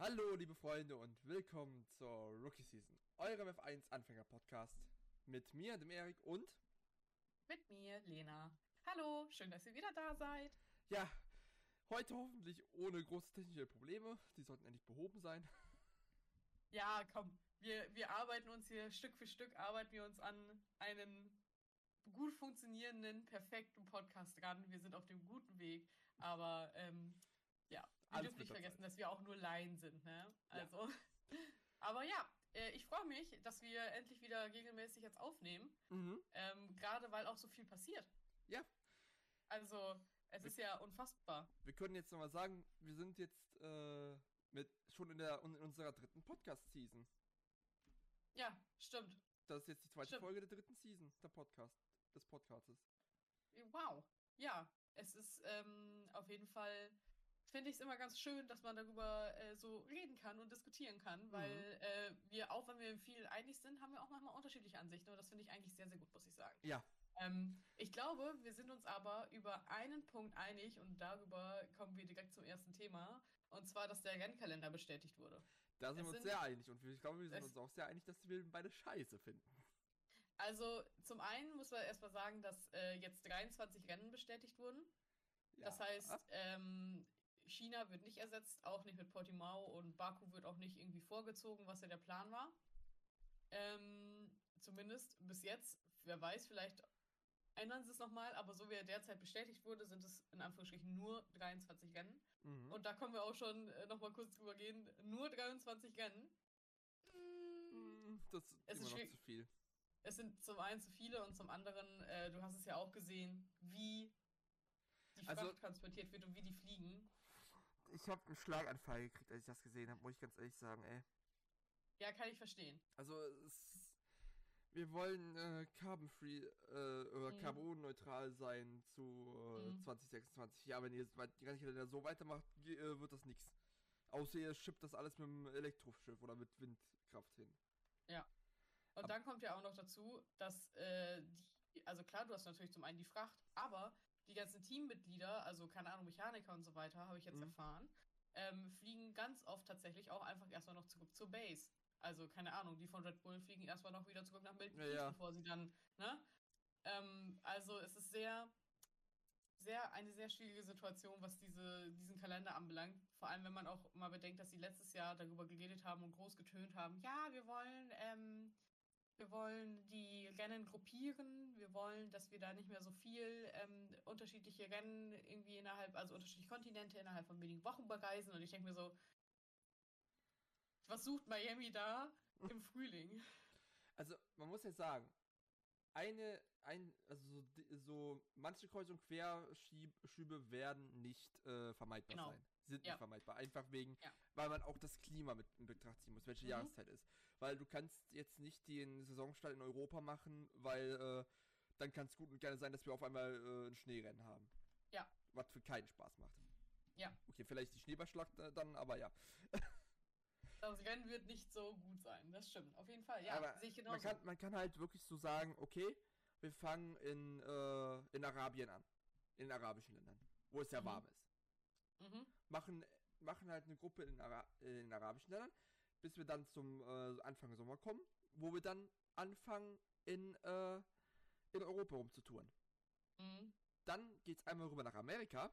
Hallo, liebe Freunde, und willkommen zur Rookie Season, eurem F1 Anfänger Podcast. Mit mir, dem Erik und. Mit mir, Lena. Hallo, schön, dass ihr wieder da seid. Ja, heute hoffentlich ohne große technische Probleme. Die sollten endlich behoben sein. Ja, komm, wir, wir arbeiten uns hier Stück für Stück, arbeiten wir uns an einen gut funktionierenden, perfekten Podcast ran. Wir sind auf dem guten Weg, aber ähm, ja, wir dürfen nicht vergessen, dass wir auch nur Laien sind, ne? Also, aber ja, äh, ich freue mich, dass wir endlich wieder regelmäßig jetzt aufnehmen, Mhm. ähm, gerade weil auch so viel passiert. Ja, Also, es ist ja unfassbar. wir können jetzt nochmal sagen, wir sind jetzt äh, mit schon in, der, in unserer dritten Podcast-Season. Ja, stimmt. Das ist jetzt die zweite Stimmt. Folge der dritten Season der Podcast, des Podcastes. Wow. Ja, es ist ähm, auf jeden Fall, finde ich es immer ganz schön, dass man darüber äh, so reden kann und diskutieren kann, weil äh, wir, auch wenn wir viel einig sind, haben wir auch manchmal unterschiedliche Ansichten und das finde ich eigentlich sehr, sehr gut, muss ich sagen. Ja, Ähm, ich glaube, wir sind uns aber über einen Punkt einig und darüber kommen wir direkt zum ersten Thema, und zwar, dass der Rennkalender bestätigt wurde. da sind Es wir uns sind- sehr einig und ich glaube, wir sind uns auch sehr einig, dass wir beide scheiße finden. Also zum einen muss man erstmal sagen, dass äh, jetzt 23 Rennen bestätigt wurden. Das Ja. heißt, ähm, China wird nicht ersetzt, auch nicht mit Portimao und Baku wird auch nicht irgendwie vorgezogen, was ja der Plan war. Ähm, zumindest bis jetzt. Wer weiß, vielleicht ändern sie es nochmal, aber so wie er derzeit bestätigt wurde, sind es in Anführungsstrichen nur 23 Rennen. Mhm. Und da können wir auch schon äh, nochmal kurz drüber gehen. Nur 23 Rennen. Mm, das ist Es ist immer noch schwierig. zu viel. Es sind zum einen zu viele und zum anderen, äh, du hast es ja auch gesehen, wie die Fracht Also- transportiert wird und wie die fliegen. Ich habe einen Schlaganfall gekriegt, als ich das gesehen habe, muss ich ganz ehrlich sagen, ey. Ja, kann ich verstehen. Also es, wir wollen äh, carbon-free äh, oder Mhm. carbonneutral sein zu äh, Mhm. 2026. Ja, wenn ihr die ganze so weitermacht, äh, wird das nichts. Außer ihr schippt das alles mit dem Elektroschiff oder mit Windkraft hin. Und Ab- dann kommt ja auch noch dazu, dass äh, die, also klar, du hast natürlich zum einen die Fracht, aber die ganzen Teammitglieder, also keine Ahnung, Mechaniker und so weiter, habe ich jetzt Mhm. erfahren, ähm, fliegen ganz oft tatsächlich auch einfach erstmal noch zurück zur Base. Also keine Ahnung, die von Red Bull fliegen erstmal noch wieder zurück nach Milton Ja, ja. bevor sie dann, ne? Ähm, also es ist sehr, sehr, eine sehr schwierige Situation, was diese, diesen Kalender anbelangt. Vor allem, wenn man auch mal bedenkt, dass sie letztes Jahr darüber geredet haben und groß getönt haben, ja, wir wollen, ähm, wir wollen die Rennen gruppieren, wir wollen, dass wir da nicht mehr so viel ähm, unterschiedliche Rennen irgendwie innerhalb, also unterschiedliche Kontinente innerhalb von wenigen Wochen bereisen. Und ich denke mir so, was sucht Miami da im Frühling? Also man muss ja sagen, eine, ein, also so, so manche Kreuz- und Querschübe werden nicht äh, vermeidbar Genau. sein. Sind Ja. nicht vermeidbar. Einfach wegen, Ja. weil man auch das Klima mit in Betracht ziehen muss, welche Mhm. Jahreszeit ist. Weil du kannst jetzt nicht den Saisonstart in Europa machen, weil äh, dann kann es gut und gerne sein, dass wir auf einmal äh, ein Schneerennen haben. Ja. Was für keinen Spaß macht. Ja. Okay, vielleicht die Schneeballschlacht äh, dann, aber ja. Das Rennen wird nicht so gut sein, das stimmt. Auf jeden Fall, ja, aber sehe ich man genauso. kann, man kann halt wirklich so sagen, okay, wir fangen in, äh, in Arabien an. In den arabischen Ländern, wo es ja Mhm. warm ist. Mhm. Machen, machen halt eine Gruppe in, Ara in den arabischen Ländern, bis wir dann zum äh, Anfang Sommer kommen, wo wir dann anfangen, in, äh, in Europa rumzutouren. Mhm. Dann geht's einmal rüber nach Amerika,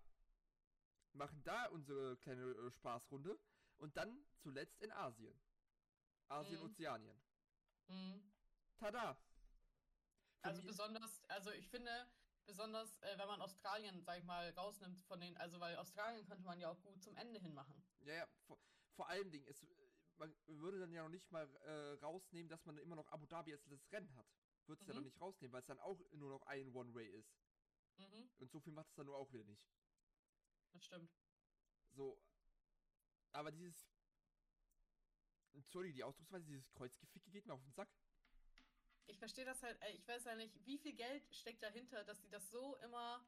machen da unsere kleine äh, Spaßrunde und dann zuletzt in Asien. Asien, Mhm. Ozeanien. Mhm. Tada! Für Also besonders, also ich finde, besonders äh, wenn man Australien, sag ich mal, rausnimmt von den, also weil Australien könnte man ja auch gut zum Ende hin machen. Ja, ja, vor, vor allen Dingen, es, man würde dann ja noch nicht mal äh, rausnehmen, dass man immer noch Abu Dhabi als das Rennen hat. Würde es ja noch Mhm. nicht rausnehmen, weil es dann auch nur noch ein One-Way ist. Mhm. Und so viel macht es dann nur auch wieder nicht. Das stimmt. So. Aber dieses. Entschuldige, die Ausdrucksweise, dieses Kreuzgeficke geht mir auf den Sack. Ich verstehe das halt, äh, ich weiß ja nicht, wie viel Geld steckt dahinter, dass sie das so immer,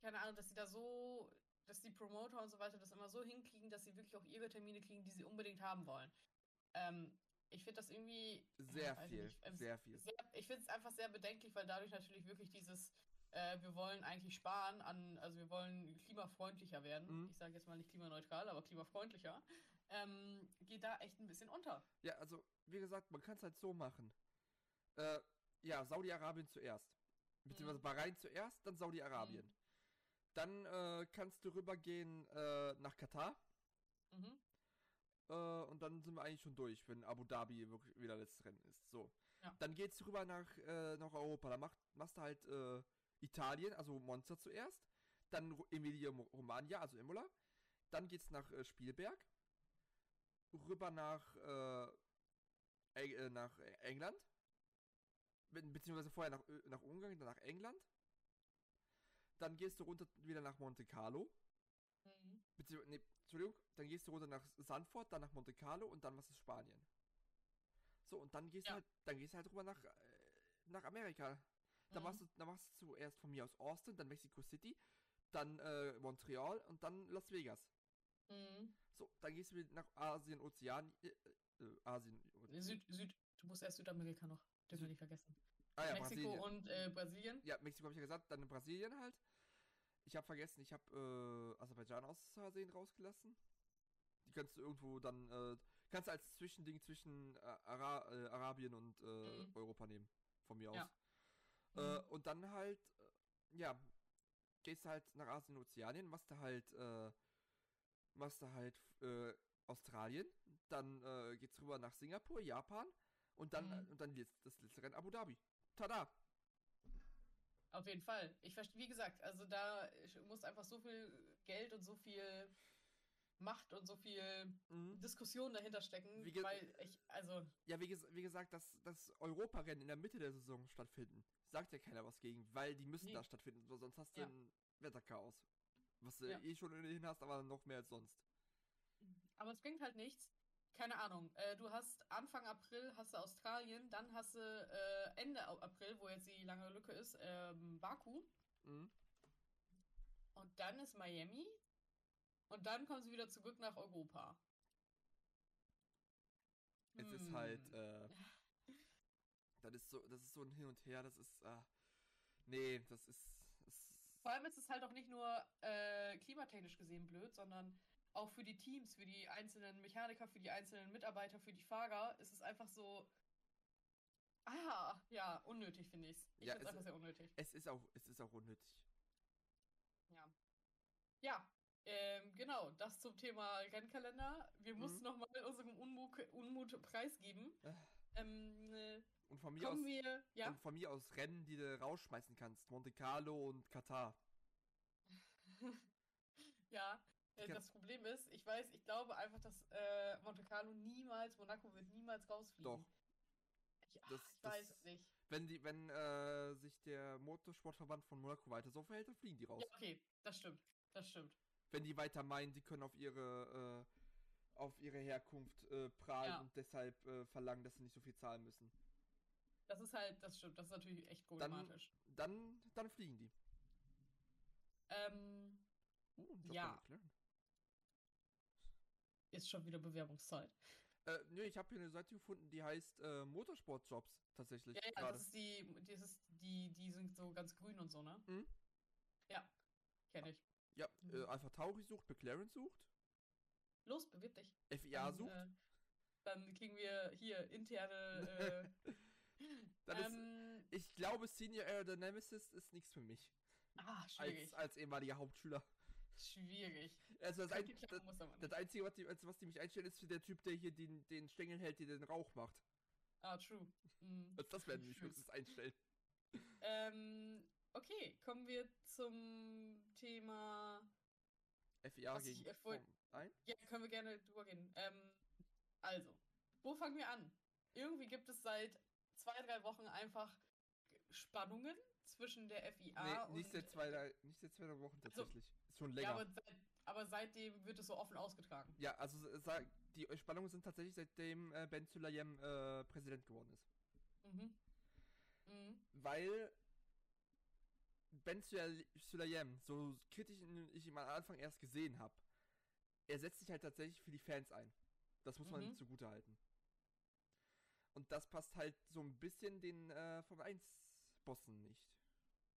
keine Ahnung, dass sie da so, dass die Promoter und so weiter das immer so hinkriegen, dass sie wirklich auch ihre Termine kriegen, die sie unbedingt haben wollen. Ähm, ich finde das irgendwie. Sehr viel. nicht, ähm, Sehr viel. sehr, ich finde es einfach sehr bedenklich, weil dadurch natürlich wirklich dieses, äh, wir wollen eigentlich sparen an, also wir wollen klimafreundlicher werden. Mhm. Ich sage jetzt mal nicht klimaneutral, aber klimafreundlicher. Ähm, geht da echt ein bisschen unter. Ja, also, wie gesagt, man kann es halt so machen. Äh, ja, Saudi-Arabien zuerst. Beziehungsweise Mhm. Bahrain zuerst, dann Saudi-Arabien. Dann äh, kannst du rübergehen äh, nach Katar. Mhm. Äh, und dann sind wir eigentlich schon durch, wenn Abu Dhabi wirklich wieder letztes Rennen ist. So. Ja. Dann geht's rüber nach, äh, nach Europa. Da macht, machst du halt äh, Italien, also Monza zuerst. Dann Emilia Romagna, also Imola. Dann geht's nach äh, Spielberg. Rüber nach, nach England. Be beziehungsweise vorher nach, nach Ungarn, dann nach England. Dann gehst du runter wieder nach Monte Carlo. Mhm. Beziehungsweise, nee, Entschuldigung, dann gehst du runter nach Sanford, dann nach Monte Carlo und dann was ist Spanien. So, und dann gehst Ja. du halt, dann gehst du halt rüber nach, äh, nach Amerika. Da Mhm. machst du, da machst du zuerst von mir aus Austin, dann Mexico City, dann äh, Montreal und dann Las Vegas. Mhm. So, dann gehst du wieder nach Asien, Ozean, äh, äh, Asien, Süd, Süd, du musst erst Südamerika noch, dürfen wir nicht vergessen. Ah ja, Mexiko Brasilien. und äh, Brasilien. Ja, Mexiko habe ich ja gesagt, dann in Brasilien halt. Ich habe vergessen, ich habe äh, Aserbaidschan aus Versehen rausgelassen. Die kannst du irgendwo dann, äh, kannst du als Zwischending zwischen äh, Ara äh, Arabien und äh, Mhm. Europa nehmen, von mir aus. Ja. Mhm. und dann halt, ja, gehst du halt nach Asien, Ozeanien, machst du halt, äh, machst du halt äh, Australien, dann geht's rüber nach Singapur, Japan und dann, Mhm. und dann das letzte Rennen Abu Dhabi. Tada! Auf jeden Fall. Ich verstehe, wie gesagt, also da muss einfach so viel Geld und so viel Macht und so viel Mhm. Diskussion dahinter stecken, Wie weil ich, also, Ja, wie, ges wie gesagt, dass das Europarennen in der Mitte der Saison stattfinden, sagt ja keiner was gegen, weil die müssen Nee. da stattfinden, so- sonst hast du Ja. ein Wetterchaos. Was du Ja. eh schon ohnehin hast, aber noch mehr als sonst. aber es bringt halt nichts. Keine Ahnung. Äh, du hast Anfang April hast du Australien, dann hast du äh, Ende April, wo jetzt die lange Lücke ist, ähm, Baku. Mhm. Und dann ist Miami. Und dann kommen sie wieder zurück nach Europa. Es ist halt, Hm. äh, das ist so, das ist so ein Hin und Her, das ist, äh, nee, das ist, das, Vor allem ist es halt auch nicht nur äh, klimatechnisch gesehen blöd, sondern auch für die Teams, für die einzelnen Mechaniker, für die einzelnen Mitarbeiter, für die Fahrer ist es einfach so. Ah, ja, unnötig finde. Ich Ja, finde es es- einfach sehr unnötig. es ist auch, es ist auch unnötig. Ja. Ja, ähm, genau, das zum Thema Rennkalender. Wir Mhm. mussten nochmal unserem Unmut, Unmut preisgeben. Äh, Ähm, äh, Und von mir aus, wir. Ja. und von mir aus Rennen, die du rausschmeißen kannst, Monte Carlo und Katar. Ja, äh, das Problem ist, ich weiß, ich glaube einfach, dass äh, Monte Carlo niemals, Monaco wird niemals rausfliegen. Doch. Ich, ach, Das- ich weiß das- es nicht. Wenn die, wenn äh, sich der Motorsportverband von Monaco weiter so verhält, dann fliegen die raus. Ja, okay, das stimmt. Das stimmt. wenn die weiter meinen, die können auf ihre äh, auf ihre Herkunft äh, prahlen Ja. und deshalb äh, verlangen, dass sie nicht so viel zahlen müssen. Das ist halt, das stimmt. Das ist natürlich echt Dann, problematisch. dann, dann fliegen die. Ähm, Uh, Ja. McLaren. Ist schon wieder Bewerbungszeit. Äh, nö, ich habe hier eine Seite gefunden, die heißt äh, Motorsportjobs tatsächlich. Ja, ja, das ist die, das ist die, die sind so ganz grün und so, ne? Mhm. Ja, kenne ich. ja, äh, Mhm. Alpha Tauri sucht, McLaren sucht, Los, bewirb dich. FIA sucht. Äh, dann kriegen wir hier interne. Äh, Dann ist, ähm, ich glaube, Senior Aerodynamicist ist nichts für mich. ah, schwierig. Als, als ehemaliger Hauptschüler. Schwierig. Also das, ein, das, das. Einzige, was die, als was die mich einstellen, ist für der Typ, der hier den, den Stängel hält, der den Rauch macht. Ah, true. Also das werden die mich höchstens einstellen. Ähm, okay, kommen wir zum Thema. FIA ich, gegen vorhin- Formel 1? Ja, können wir gerne drüber gehen. Ähm, also, wo fangen wir an? Irgendwie gibt es seit zwei, drei Wochen einfach Spannungen zwischen der FIA nee, und. nicht seit zwei, drei, nicht seit zwei drei Wochen Also, tatsächlich. ist schon Ja, länger. aber, seit, aber seitdem wird es so offen ausgetragen. Ja, also die Spannungen sind tatsächlich seitdem äh, Ben Sulayem äh, Präsident geworden ist. Mhm. Mhm. Weil Ben Sulay- Sulayem, so kritisch ich ihn am Anfang erst gesehen habe, er setzt sich halt tatsächlich für die Fans ein. Das muss man Mhm. ihm zugute halten. Und das passt halt so ein bisschen den äh, Formel 1 Bossen nicht.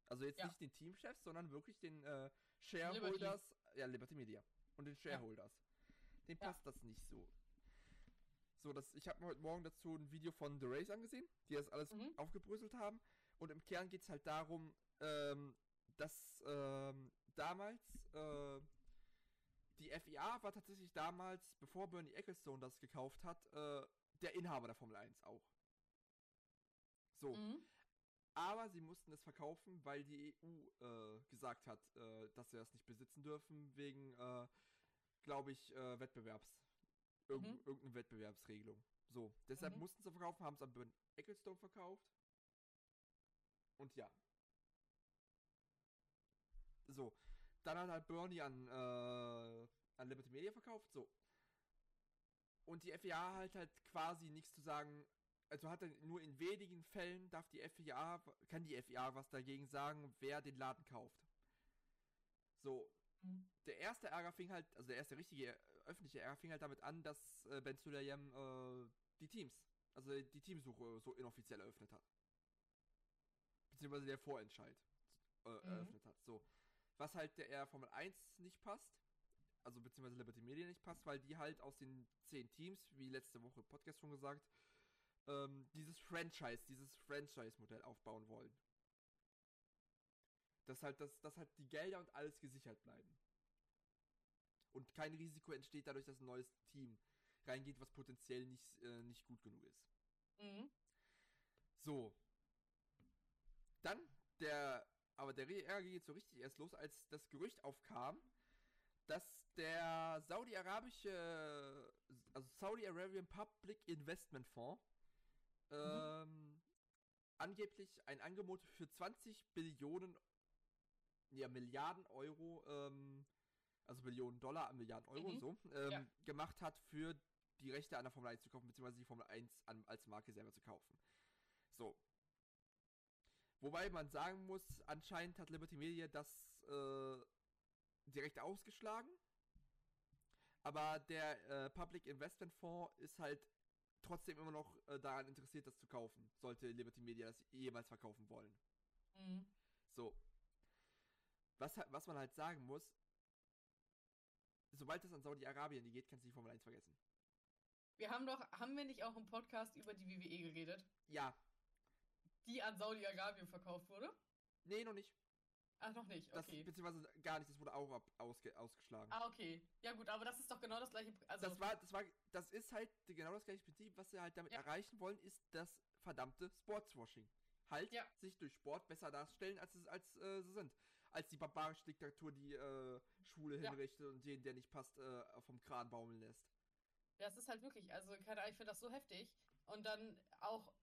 Also jetzt Ja. nicht den Teamchefs, sondern wirklich den äh, Shareholders, ja, Liberty Media und den Shareholders. Den Ja. passt das nicht so. So, das, ich habe mir heute Morgen dazu ein Video von The Race angesehen, die das alles Mhm. aufgebröselt haben. Und im Kern geht es halt darum, ähm, dass ähm, damals äh, die FIA war tatsächlich damals, bevor Bernie Ecclestone das gekauft hat, äh, der Inhaber der Formel 1 auch. So, Mhm. Aber sie mussten es verkaufen, weil die EU äh, gesagt hat, äh, dass sie das nicht besitzen dürfen, wegen, äh, glaube ich, äh, Wettbewerbs. Irgend, Mhm. Irgendeine Wettbewerbsregelung. So, deshalb Mhm. mussten sie verkaufen, haben es an Bernie Ecclestone verkauft. Und ja. So, dann hat halt Bernie an, äh, an Liberty Media verkauft, so. Und die FIA hat halt quasi nichts zu sagen, also hat er nur in wenigen Fällen darf die FIA, kann die FIA was dagegen sagen, wer den Laden kauft. So, der erste Ärger fing halt, also der erste richtige öffentliche Ärger fing halt damit an, dass äh, Ben Sulayem äh, die Teams, also die Teamsuche so inoffiziell eröffnet hat. Beziehungsweise der Vorentscheid äh, Mhm. eröffnet hat. So. Was halt der Formel 1 nicht passt, also beziehungsweise Liberty Media nicht passt, weil die halt aus den zehn Teams, wie letzte Woche im Podcast schon gesagt, ähm, dieses Franchise, dieses Franchise-Modell aufbauen wollen. Dass halt, dass, dass halt die Gelder und alles gesichert bleiben. Und kein Risiko entsteht dadurch, dass ein neues Team reingeht, was potenziell nicht, äh, nicht gut genug ist. Mhm. So. Dann der, aber der Ärger geht so richtig erst los, als das Gerücht aufkam, dass der saudi-arabische, also Saudi Arabian Public Investment Fonds, ähm, angeblich ein Angebot für 20 Billionen, ja, Milliarden Euro, ähm, also Billionen Dollar, Milliarden Euro, Mhm. so, ähm, Ja. gemacht hat, für die Rechte an der Formel 1 zu kaufen, beziehungsweise die Formel 1 an, als Marke selber zu kaufen. So. Wobei man sagen muss, anscheinend hat Liberty Media das äh, direkt ausgeschlagen. Aber der äh, Public Investment Fonds ist halt trotzdem immer noch äh, daran interessiert, das zu kaufen, sollte Liberty Media das jemals verkaufen wollen. Mhm. So. Was, was man halt sagen muss, sobald es an Saudi-Arabien geht, kannst du die Formel 1 vergessen. Wir haben doch, haben wir nicht auch im Podcast über die WWE geredet, Ja, die an Saudi-Arabien verkauft wurde? nee, noch nicht. Ach, noch nicht, Das, okay. Beziehungsweise gar nicht, das wurde auch ab, ausge, ausgeschlagen. Ah, okay. Ja gut, aber das ist doch genau das gleiche. Also, das war, das war, das ist halt genau das gleiche Prinzip, was sie halt damit Ja. erreichen wollen, ist das verdammte Sportswashing. Halt Ja. sich durch Sport besser darstellen, als es als äh, sie sind. Als die barbarische Diktatur, die äh, Schwule Ja. hinrichtet und den, der nicht passt, äh, vom Kran baumeln lässt. das ist halt wirklich, also keine Ahnung, ich finde das so heftig. Und dann auch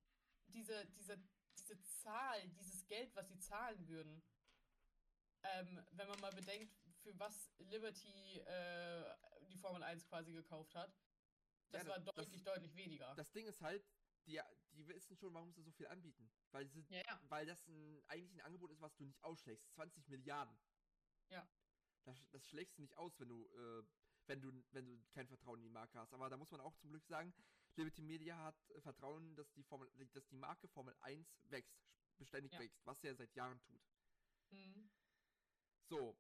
diese, diese, diese Zahl, dieses Geld, was sie zahlen würden. Ähm, wenn man mal bedenkt, für was Liberty äh, die Formel 1 quasi gekauft hat. Das Ja, war das- deutlich, deutlich weniger. Das Ding ist halt, die, die wissen schon, warum sie so viel anbieten. Weil, sie, ja, ja. weil das ein, eigentlich ein Angebot ist, was du nicht ausschlägst. 20 Milliarden. Ja. Das, das schlägst du nicht aus, wenn du, äh, wenn du, wenn du kein Vertrauen in die Marke hast. Aber da muss man auch zum Glück sagen, Liberty Media hat Vertrauen, dass die Formel, dass die Marke Formel 1 wächst, beständig wächst, was sie ja seit Jahren tut. Mhm. So.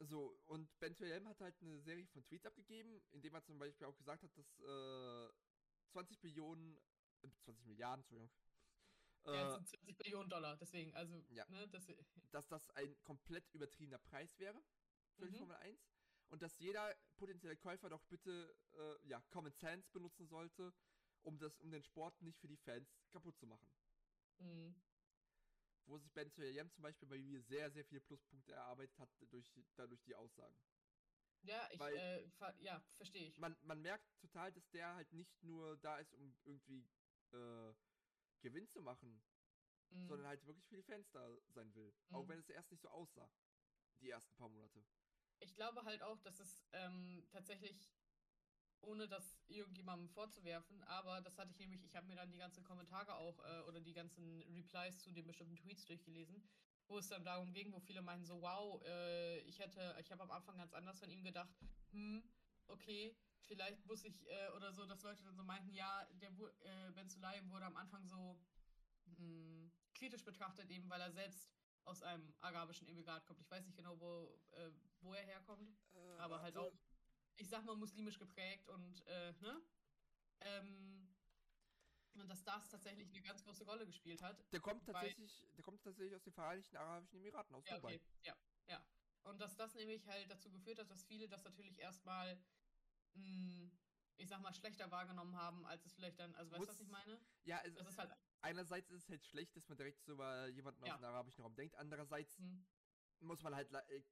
So, und Ben Helm hat halt eine Serie von Tweets abgegeben, indem er zum Beispiel auch gesagt hat, dass äh, 20 Billionen, äh, 20 Milliarden, Entschuldigung, Ja, äh, es sind 20 Billionen Dollar, deswegen, also, Ja. ne, das, dass das ein komplett übertriebener Preis wäre für die Mhm. Formel 1 und dass jeder potenzielle Käufer doch bitte äh, ja, Common Sense benutzen sollte, um, das, um den Sport nicht für die Fans kaputt zu machen. mhm. Wo sich Ben Yam zum Beispiel bei mir sehr, sehr viele Pluspunkte erarbeitet hat durch, dadurch die Aussagen. Ja, ich, Weil- äh, ver ja, verstehe ich. Man, man merkt total, dass der halt nicht nur da ist, um irgendwie äh, Gewinn zu machen, Mhm. sondern halt wirklich für die Fans da sein will. Auch Mhm. wenn es erst nicht so aussah. Die ersten paar Monate. Ich glaube halt auch, dass es ähm, tatsächlich, ohne das irgendjemandem vorzuwerfen, aber das hatte ich nämlich, ich habe mir dann die ganzen Kommentare auch äh, oder die ganzen Replies zu den bestimmten Tweets durchgelesen, wo es dann darum ging, wo viele meinen so, wow, äh, ich hätte, ich habe am Anfang ganz anders von ihm gedacht, hm, okay, vielleicht muss ich, äh, oder so, dass Leute dann so meinten, ja, der äh, Ben Sulayem wurde am Anfang so hm, kritisch betrachtet, eben weil er selbst aus einem arabischen Emirat kommt. Ich weiß nicht genau, wo, äh, wo er herkommt, Äh, aber halt auch, ich sag mal, muslimisch geprägt und, äh, ne? Ähm, und dass das tatsächlich eine ganz große Rolle gespielt hat. Der kommt Weil- tatsächlich, der kommt tatsächlich aus den Vereinigten Arabischen Emiraten, aus Ja, Dubai. okay, ja, ja. Und dass das nämlich halt dazu geführt hat, dass viele das natürlich erstmal, mh, ich sag mal, schlechter wahrgenommen haben, als es vielleicht dann, also weißt du, was Muss- ich meine? Ja, es Das ist halt, einerseits ist es halt schlecht, dass man direkt so über jemanden Ja. aus dem arabischen Raum denkt. Andererseits mh, muss man halt, äh,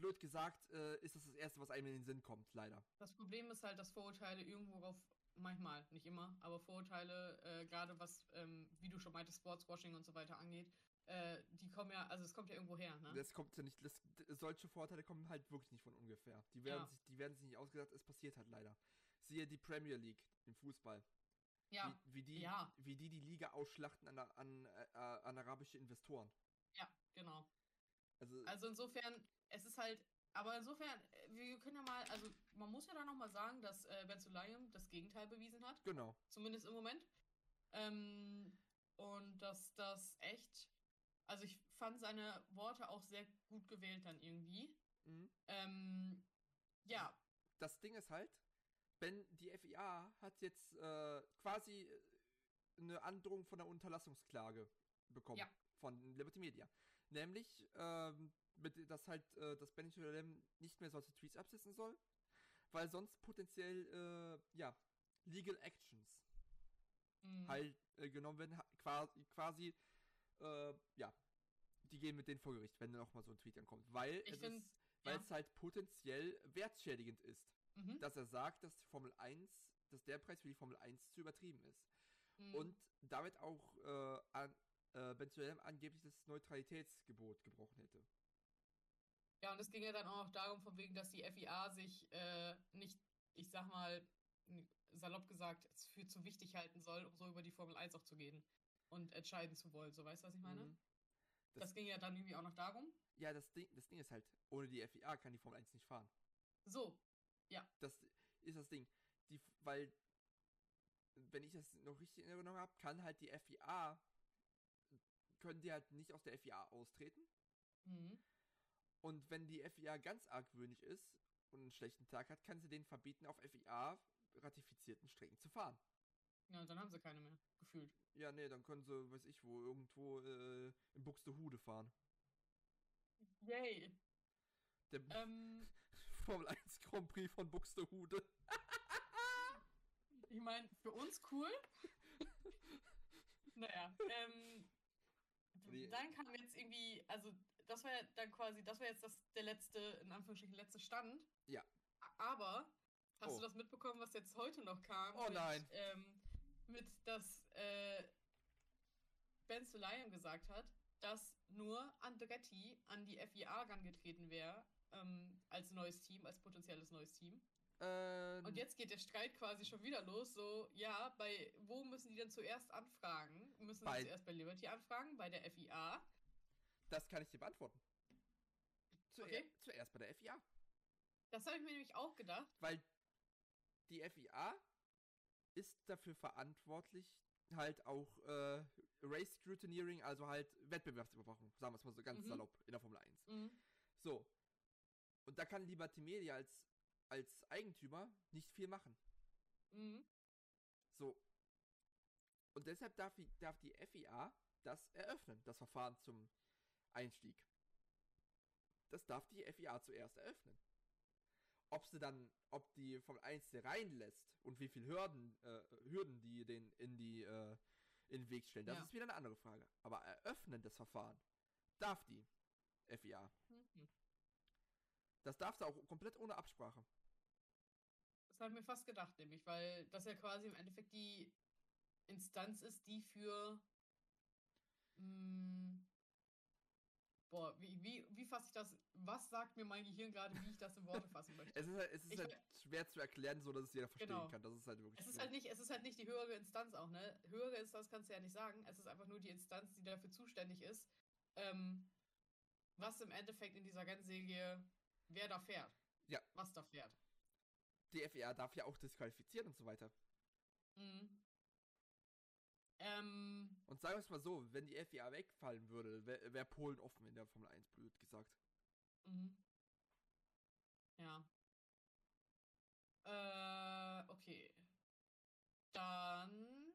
blöd gesagt, äh, ist das das Erste, was einem in den Sinn kommt, leider. das Problem ist halt, dass Vorurteile irgendwo rauf, manchmal, nicht immer, aber Vorurteile, äh, gerade was, ähm, wie du schon meintest, Sportswashing und so weiter angeht, äh, die kommen ja, also es kommt ja irgendwo her, ne? Das kommt ja nicht, das, solche Vorteile kommen halt wirklich nicht von ungefähr. Die werden, Ja. sich, die werden sich nicht ausgedacht, es passiert halt leider. Siehe die Premier League im Fußball. ja, Wie, wie, die, ja. wie die die Liga ausschlachten an, an, äh, äh, an arabische Investoren. ja, genau. Also, Also insofern, es ist halt, aber insofern, äh, wir können ja mal, also man muss ja dann nochmal sagen, dass äh, Ben Sulayem das Gegenteil bewiesen hat, genau. zumindest im Moment. Ähm, und dass das echt, also ich fand seine Worte auch sehr gut gewählt dann irgendwie. Mhm. Ähm, ja, das Ding ist halt, wenn die FIA hat jetzt äh, quasi äh, eine Androhung von einer Unterlassungsklage bekommen Ja. von Liberty Media. Nämlich, ähm, mit, dass halt äh, das Benjamin nicht mehr solche Tweets absetzen soll, weil sonst potenziell äh, ja Legal Actions mh, halt äh, genommen werden, quasi, quasi äh, ja, die gehen mit denen vor Gericht, wenn noch mal so ein Tweet ankommt, weil Ich es find, ist, weil ja. es halt potenziell wertschädigend ist mhm, dass er sagt, dass die Formel 1, dass der Preis für die Formel 1 zu übertrieben ist. mh, Und damit auch äh, an, äh, Ben angeblich das Neutralitätsgebot gebrochen hätte. Ja, und es ging ja dann auch noch darum, von wegen, dass die FIA sich äh, nicht, ich sag mal, salopp gesagt, es für zu wichtig halten soll, um so über die Formel 1 auch zu gehen und entscheiden zu wollen. So, weißt du, was ich meine? Mhm. Das, Das- ging ja dann irgendwie auch noch darum. Ja, das Ding, das Ding ist halt, ohne die FIA kann die Formel 1 nicht fahren. So, Das ist das Ding. Die, weil, wenn ich das noch richtig in Erinnerung habe, kann halt die FIA, können die halt nicht aus der FIA austreten. mhm. Und wenn die FIA ganz argwöhnig ist und einen schlechten Tag hat, kann sie denen verbieten, auf FIA ratifizierten Strecken zu fahren. ja, und dann haben sie keine mehr gefühlt. Ja, nee, dann können sie, weiß ich wo, irgendwo äh, in Buxtehude fahren. Yay. Der Ähm, Formel 1 Grand Prix von Buxtehude. ich meine, für uns cool. naja, ähm, Nee. dann kam jetzt irgendwie, also das war ja dann quasi, das war jetzt das, der letzte, in Anführungsstrichen, letzte Stand. Ja. Aber, hast Oh. du das mitbekommen, was jetzt heute noch kam? Oh mit, nein. Ähm, mit, dass äh, Ben Sulayem gesagt hat, dass nur Andretti an die FIA rangetreten wäre, ähm, als neues Team, als potenzielles neues Team. Äh, Und jetzt geht der Streit quasi schon wieder los. So, ja, bei wo müssen die denn zuerst anfragen? Müssen Bei- sie zuerst bei Liberty anfragen, bei der FIA? das kann ich dir beantworten. Zuer Okay. Zuerst bei der FIA. Das habe ich mir nämlich auch gedacht. Weil die FIA ist dafür verantwortlich, halt auch äh, Race Scrutineering, also halt Wettbewerbsüberwachung, sagen wir es mal so ganz Mhm. salopp, in der Formel 1. Mhm. So. Und da kann Liberty Media als, als Eigentümer nicht viel machen. Mhm. So. Und deshalb darf die, darf die FIA das eröffnen, das Verfahren zum Einstieg. Das darf die FIA zuerst eröffnen. Ob sie dann, ob die Formel 1 sie reinlässt und wie viel Hürden, äh, Hürden die den in die äh, in den Weg stellen, das Ja. ist wieder eine andere Frage. Aber eröffnen das Verfahren darf die FIA. Mhm. Das darf sie auch komplett ohne Absprache. Das habe ich mir fast gedacht, nämlich, weil das ja quasi im Endeffekt die Instanz ist, die für. Mh, boah, wie, wie, wie fasse ich das? Was sagt mir mein Gehirn gerade, wie ich das in Worte fassen möchte? Es ist halt, es ist Ich halt we- schwer zu erklären, so dass es jeder verstehen Genau. kann. Das ist halt wirklich Es ist schwer. halt nicht, es ist halt nicht die höhere Instanz auch, ne? Höhere Instanz kannst du ja nicht sagen. Es ist einfach nur die Instanz, die dafür zuständig ist, ähm, was im Endeffekt in dieser Rennserie, wer da fährt. Ja. Was da fährt. Die FIA darf ja auch disqualifizieren und so weiter. Mhm. Ähm, Und sagen wir es mal so, wenn die FIA wegfallen würde, wäre wär Polen offen in der Formel 1, blöd gesagt. mhm. Ja. Äh, okay. Dann.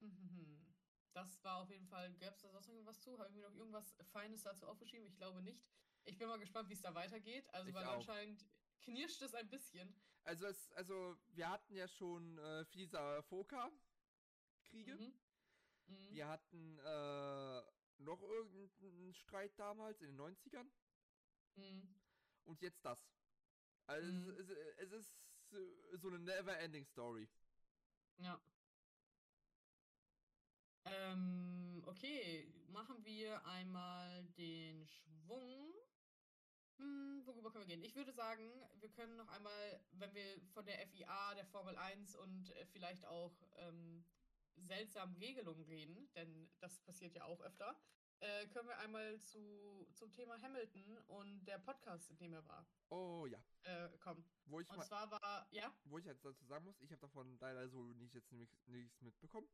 Mhm. Das war auf jeden Fall. Gäbe es da sonst noch irgendwas zu? Habe ich mir noch irgendwas Feines dazu aufgeschrieben? Ich glaube nicht. Ich bin mal gespannt, wie es da weitergeht. Also, Ich weil auch. anscheinend knirscht es ein bisschen. Also, es, also wir hatten ja schon äh, Fisa Foka-Kriege. Mhm. Mhm. Wir hatten äh, noch irgendeinen Streit damals in den 90ern. Mhm. Und jetzt das. Also, Mhm. es, es, es ist äh, so eine never-ending Story. Ja. Ähm, okay, machen wir einmal den Schwung. Hm, worüber können wir gehen? Ich würde sagen, wir können noch einmal, wenn wir von der FIA, der Formel 1 und äh, vielleicht auch ähm, seltsamen Regelungen reden, denn das passiert ja auch öfter, äh, können wir einmal zu, zum Thema Hamilton und der Podcast, in dem er war, Oh ja. äh, kommen. Wo ich, Und mal, zwar war, ja, wo ich jetzt dazu sagen muss, ich habe davon leider so nicht jetzt nichts nichts mitbekommen.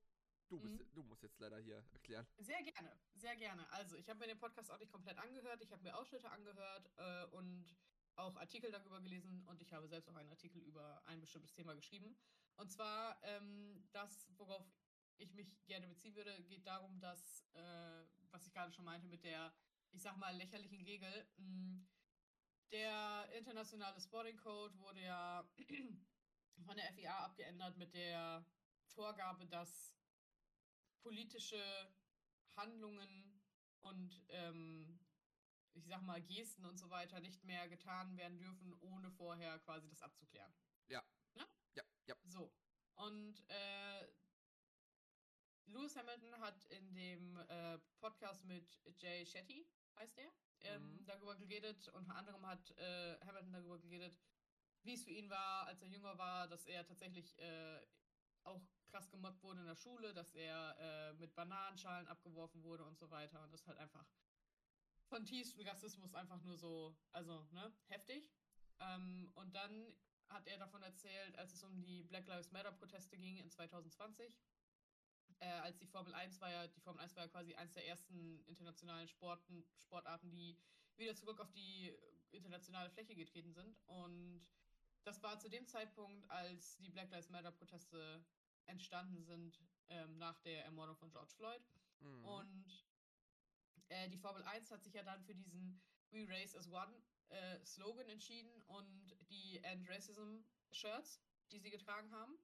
Du, bist, Mhm. du musst jetzt leider hier erklären. Sehr gerne, sehr gerne. Also, ich habe mir den Podcast auch nicht komplett angehört. Ich habe mir Ausschnitte angehört äh, und auch Artikel darüber gelesen und ich habe selbst auch einen Artikel über ein bestimmtes Thema geschrieben. Und zwar ähm, das, worauf ich mich gerne beziehen würde, geht darum, dass, äh, was ich gerade schon meinte mit der, ich sag mal, lächerlichen Regel, mh, der internationale Sporting Code wurde ja von der FIA abgeändert mit der Vorgabe, dass politische Handlungen und ähm, ich sag mal Gesten und so weiter nicht mehr getan werden dürfen, ohne vorher quasi das abzuklären. Ja, ja. So. Und äh, Lewis Hamilton hat in dem äh, Podcast mit Jay Shetty, heißt er, ähm, Mhm. darüber geredet. Unter anderem hat äh, Hamilton darüber geredet, wie es für ihn war, als er jünger war, dass er tatsächlich äh, auch krass gemobbt wurde in der Schule, dass er äh, mit Bananenschalen abgeworfen wurde und so weiter. Und das ist halt einfach von tiefstem Rassismus einfach nur so, also, ne, heftig. Ähm, und dann hat er davon erzählt, als es um die Black Lives Matter Proteste ging in 2020, äh, als die Formel 1 war ja, die Formel 1 war ja quasi eines der ersten internationalen Sporten, Sportarten, die wieder zurück auf die internationale Fläche getreten sind. Und das war zu dem Zeitpunkt, als die Black Lives Matter Proteste entstanden sind, ähm, nach der Ermordung von George Floyd. Mhm. Und äh, die Formel 1 hat sich ja dann für diesen We Race as One äh, Slogan entschieden und die End Racism Shirts, die sie getragen haben,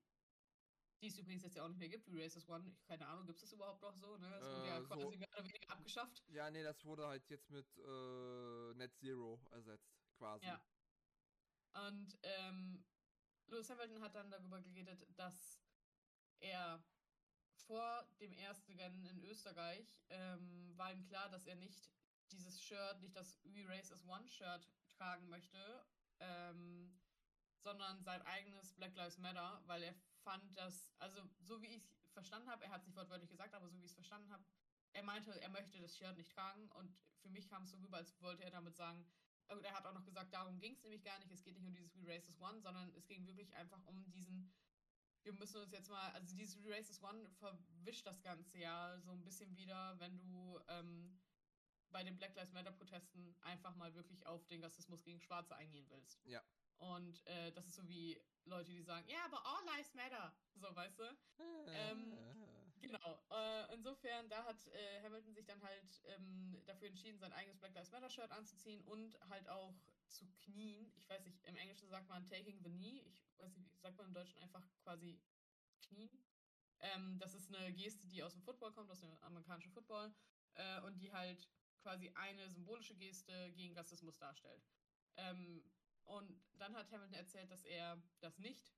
die es übrigens jetzt ja auch nicht mehr gibt, We Race as One, keine Ahnung, gibt es das überhaupt noch so? Ne? Das wurde ja Äh, so- quasi mehr oder weniger abgeschafft. ja, nee, das wurde halt jetzt mit äh, Net Zero ersetzt, quasi. Ja. Und ähm, Lewis Hamilton hat dann darüber geredet, dass er vor dem ersten Rennen in Österreich ähm, war ihm klar, dass er nicht dieses Shirt, nicht das We Race as One Shirt tragen möchte, ähm, sondern sein eigenes Black Lives Matter, weil er fand, dass, also so wie ich es verstanden habe, er hat es nicht wortwörtlich gesagt, aber so wie ich es verstanden habe, er meinte, er möchte das Shirt nicht tragen und für mich kam es so rüber, als wollte er damit sagen, und er hat auch noch gesagt, darum ging es nämlich gar nicht. Es geht nicht um dieses We Race as One, sondern es ging wirklich einfach um diesen. Wir müssen uns jetzt mal, also dieses We Race as One verwischt das Ganze ja so ein bisschen wieder, wenn du ähm, bei den Black Lives Matter Protesten einfach mal wirklich auf den Rassismus gegen Schwarze eingehen willst. Ja. Und äh, das ist so wie Leute, die sagen, ja, aber all lives matter. So, weißt du? Ähm, Genau. Äh, insofern, da hat äh, Hamilton sich dann halt ähm, dafür entschieden, sein eigenes Black Lives Matter Shirt anzuziehen und halt auch zu knien. Ich weiß nicht, im Englischen sagt man taking the knee. Ich weiß nicht, sagt man im Deutschen einfach quasi knien. Ähm, das ist eine Geste, die aus dem Football kommt, aus dem amerikanischen Football äh, und die halt quasi eine symbolische Geste gegen Rassismus darstellt. Ähm, und dann hat Hamilton erzählt, dass er das nicht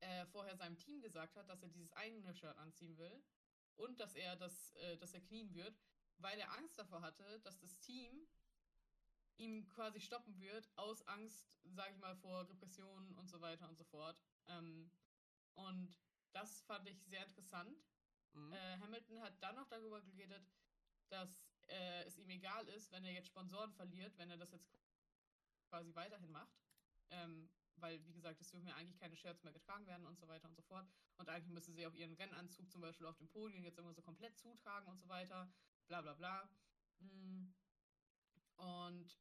äh, vorher seinem Team gesagt hat, dass er dieses eigene Shirt anziehen will und dass er das, äh, dass er knien wird, weil er Angst davor hatte, dass das Team ihm quasi stoppen wird, aus Angst, sage ich mal, vor Repressionen und so weiter und so fort. Ähm, und das fand ich sehr interessant. Mhm. Äh, Hamilton hat dann noch darüber geredet, dass äh, es ihm egal ist, wenn er jetzt Sponsoren verliert, wenn er das jetzt quasi weiterhin macht. Ähm, weil, wie gesagt, es dürfen ja eigentlich keine Shirts mehr getragen werden und so weiter und so fort. Und eigentlich müssen sie auch ihren Rennanzug zum Beispiel auf dem Podium jetzt immer so komplett zutragen und so weiter. Bla bla bla. Mm. Und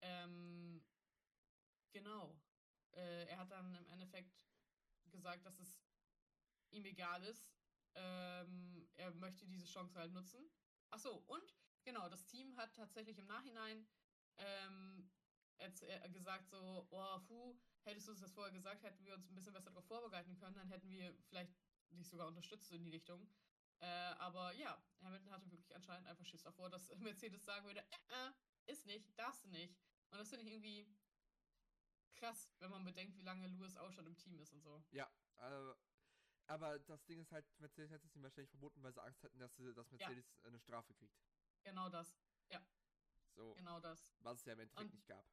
ähm, genau. Äh, er hat dann im Endeffekt gesagt, dass es ihm egal ist. Ähm, er möchte diese Chance halt nutzen. Ach so, und genau, das Team hat tatsächlich im Nachhinein ähm, äh, gesagt so, oh, puh, hättest du uns das vorher gesagt, hätten wir uns ein bisschen besser darauf vorbereiten können, dann hätten wir vielleicht dich sogar unterstützt in die Richtung. Äh, aber ja, Hamilton hatte wirklich anscheinend einfach Schiss davor, dass Mercedes sagen würde, äh, äh, ist nicht, darfst du nicht. Und das finde ich irgendwie krass, wenn man bedenkt, wie lange Lewis auch schon im Team ist und so. Ja, äh, aber das Ding ist halt, Mercedes hätte es ihm wahrscheinlich verboten, weil sie Angst hätten, dass, sie, dass Mercedes ja. eine Strafe kriegt. Genau das, ja. So. Genau das. Was es ja im Endeffekt und, nicht gab.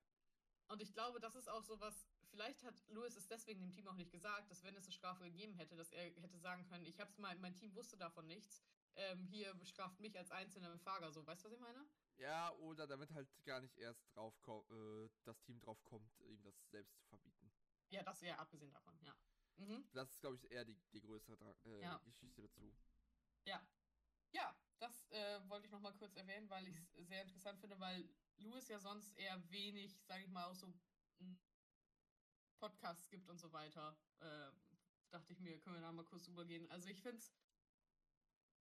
Und ich glaube, das ist auch so was, vielleicht hat Lewis es deswegen dem Team auch nicht gesagt, dass wenn es eine Strafe gegeben hätte, dass er hätte sagen können, ich hab's mal, mein Team wusste davon nichts, ähm, hier bestraft mich als einzelner Fahrer so. Weißt du, was ich meine? Ja, oder damit halt gar nicht erst drauf äh, das Team drauf kommt, ihm das selbst zu verbieten. Ja, das wäre abgesehen davon, ja. Mhm. Das ist, glaube ich, eher die, die größere äh, ja. Geschichte dazu. Ja. Ja, das äh, wollte ich noch mal kurz erwähnen, weil ich es sehr interessant finde, weil Louis ja sonst eher wenig, sage ich mal, auch so hm, Podcasts gibt und so weiter. Äh, dachte ich mir, können wir da mal kurz übergehen. Also ich finde es,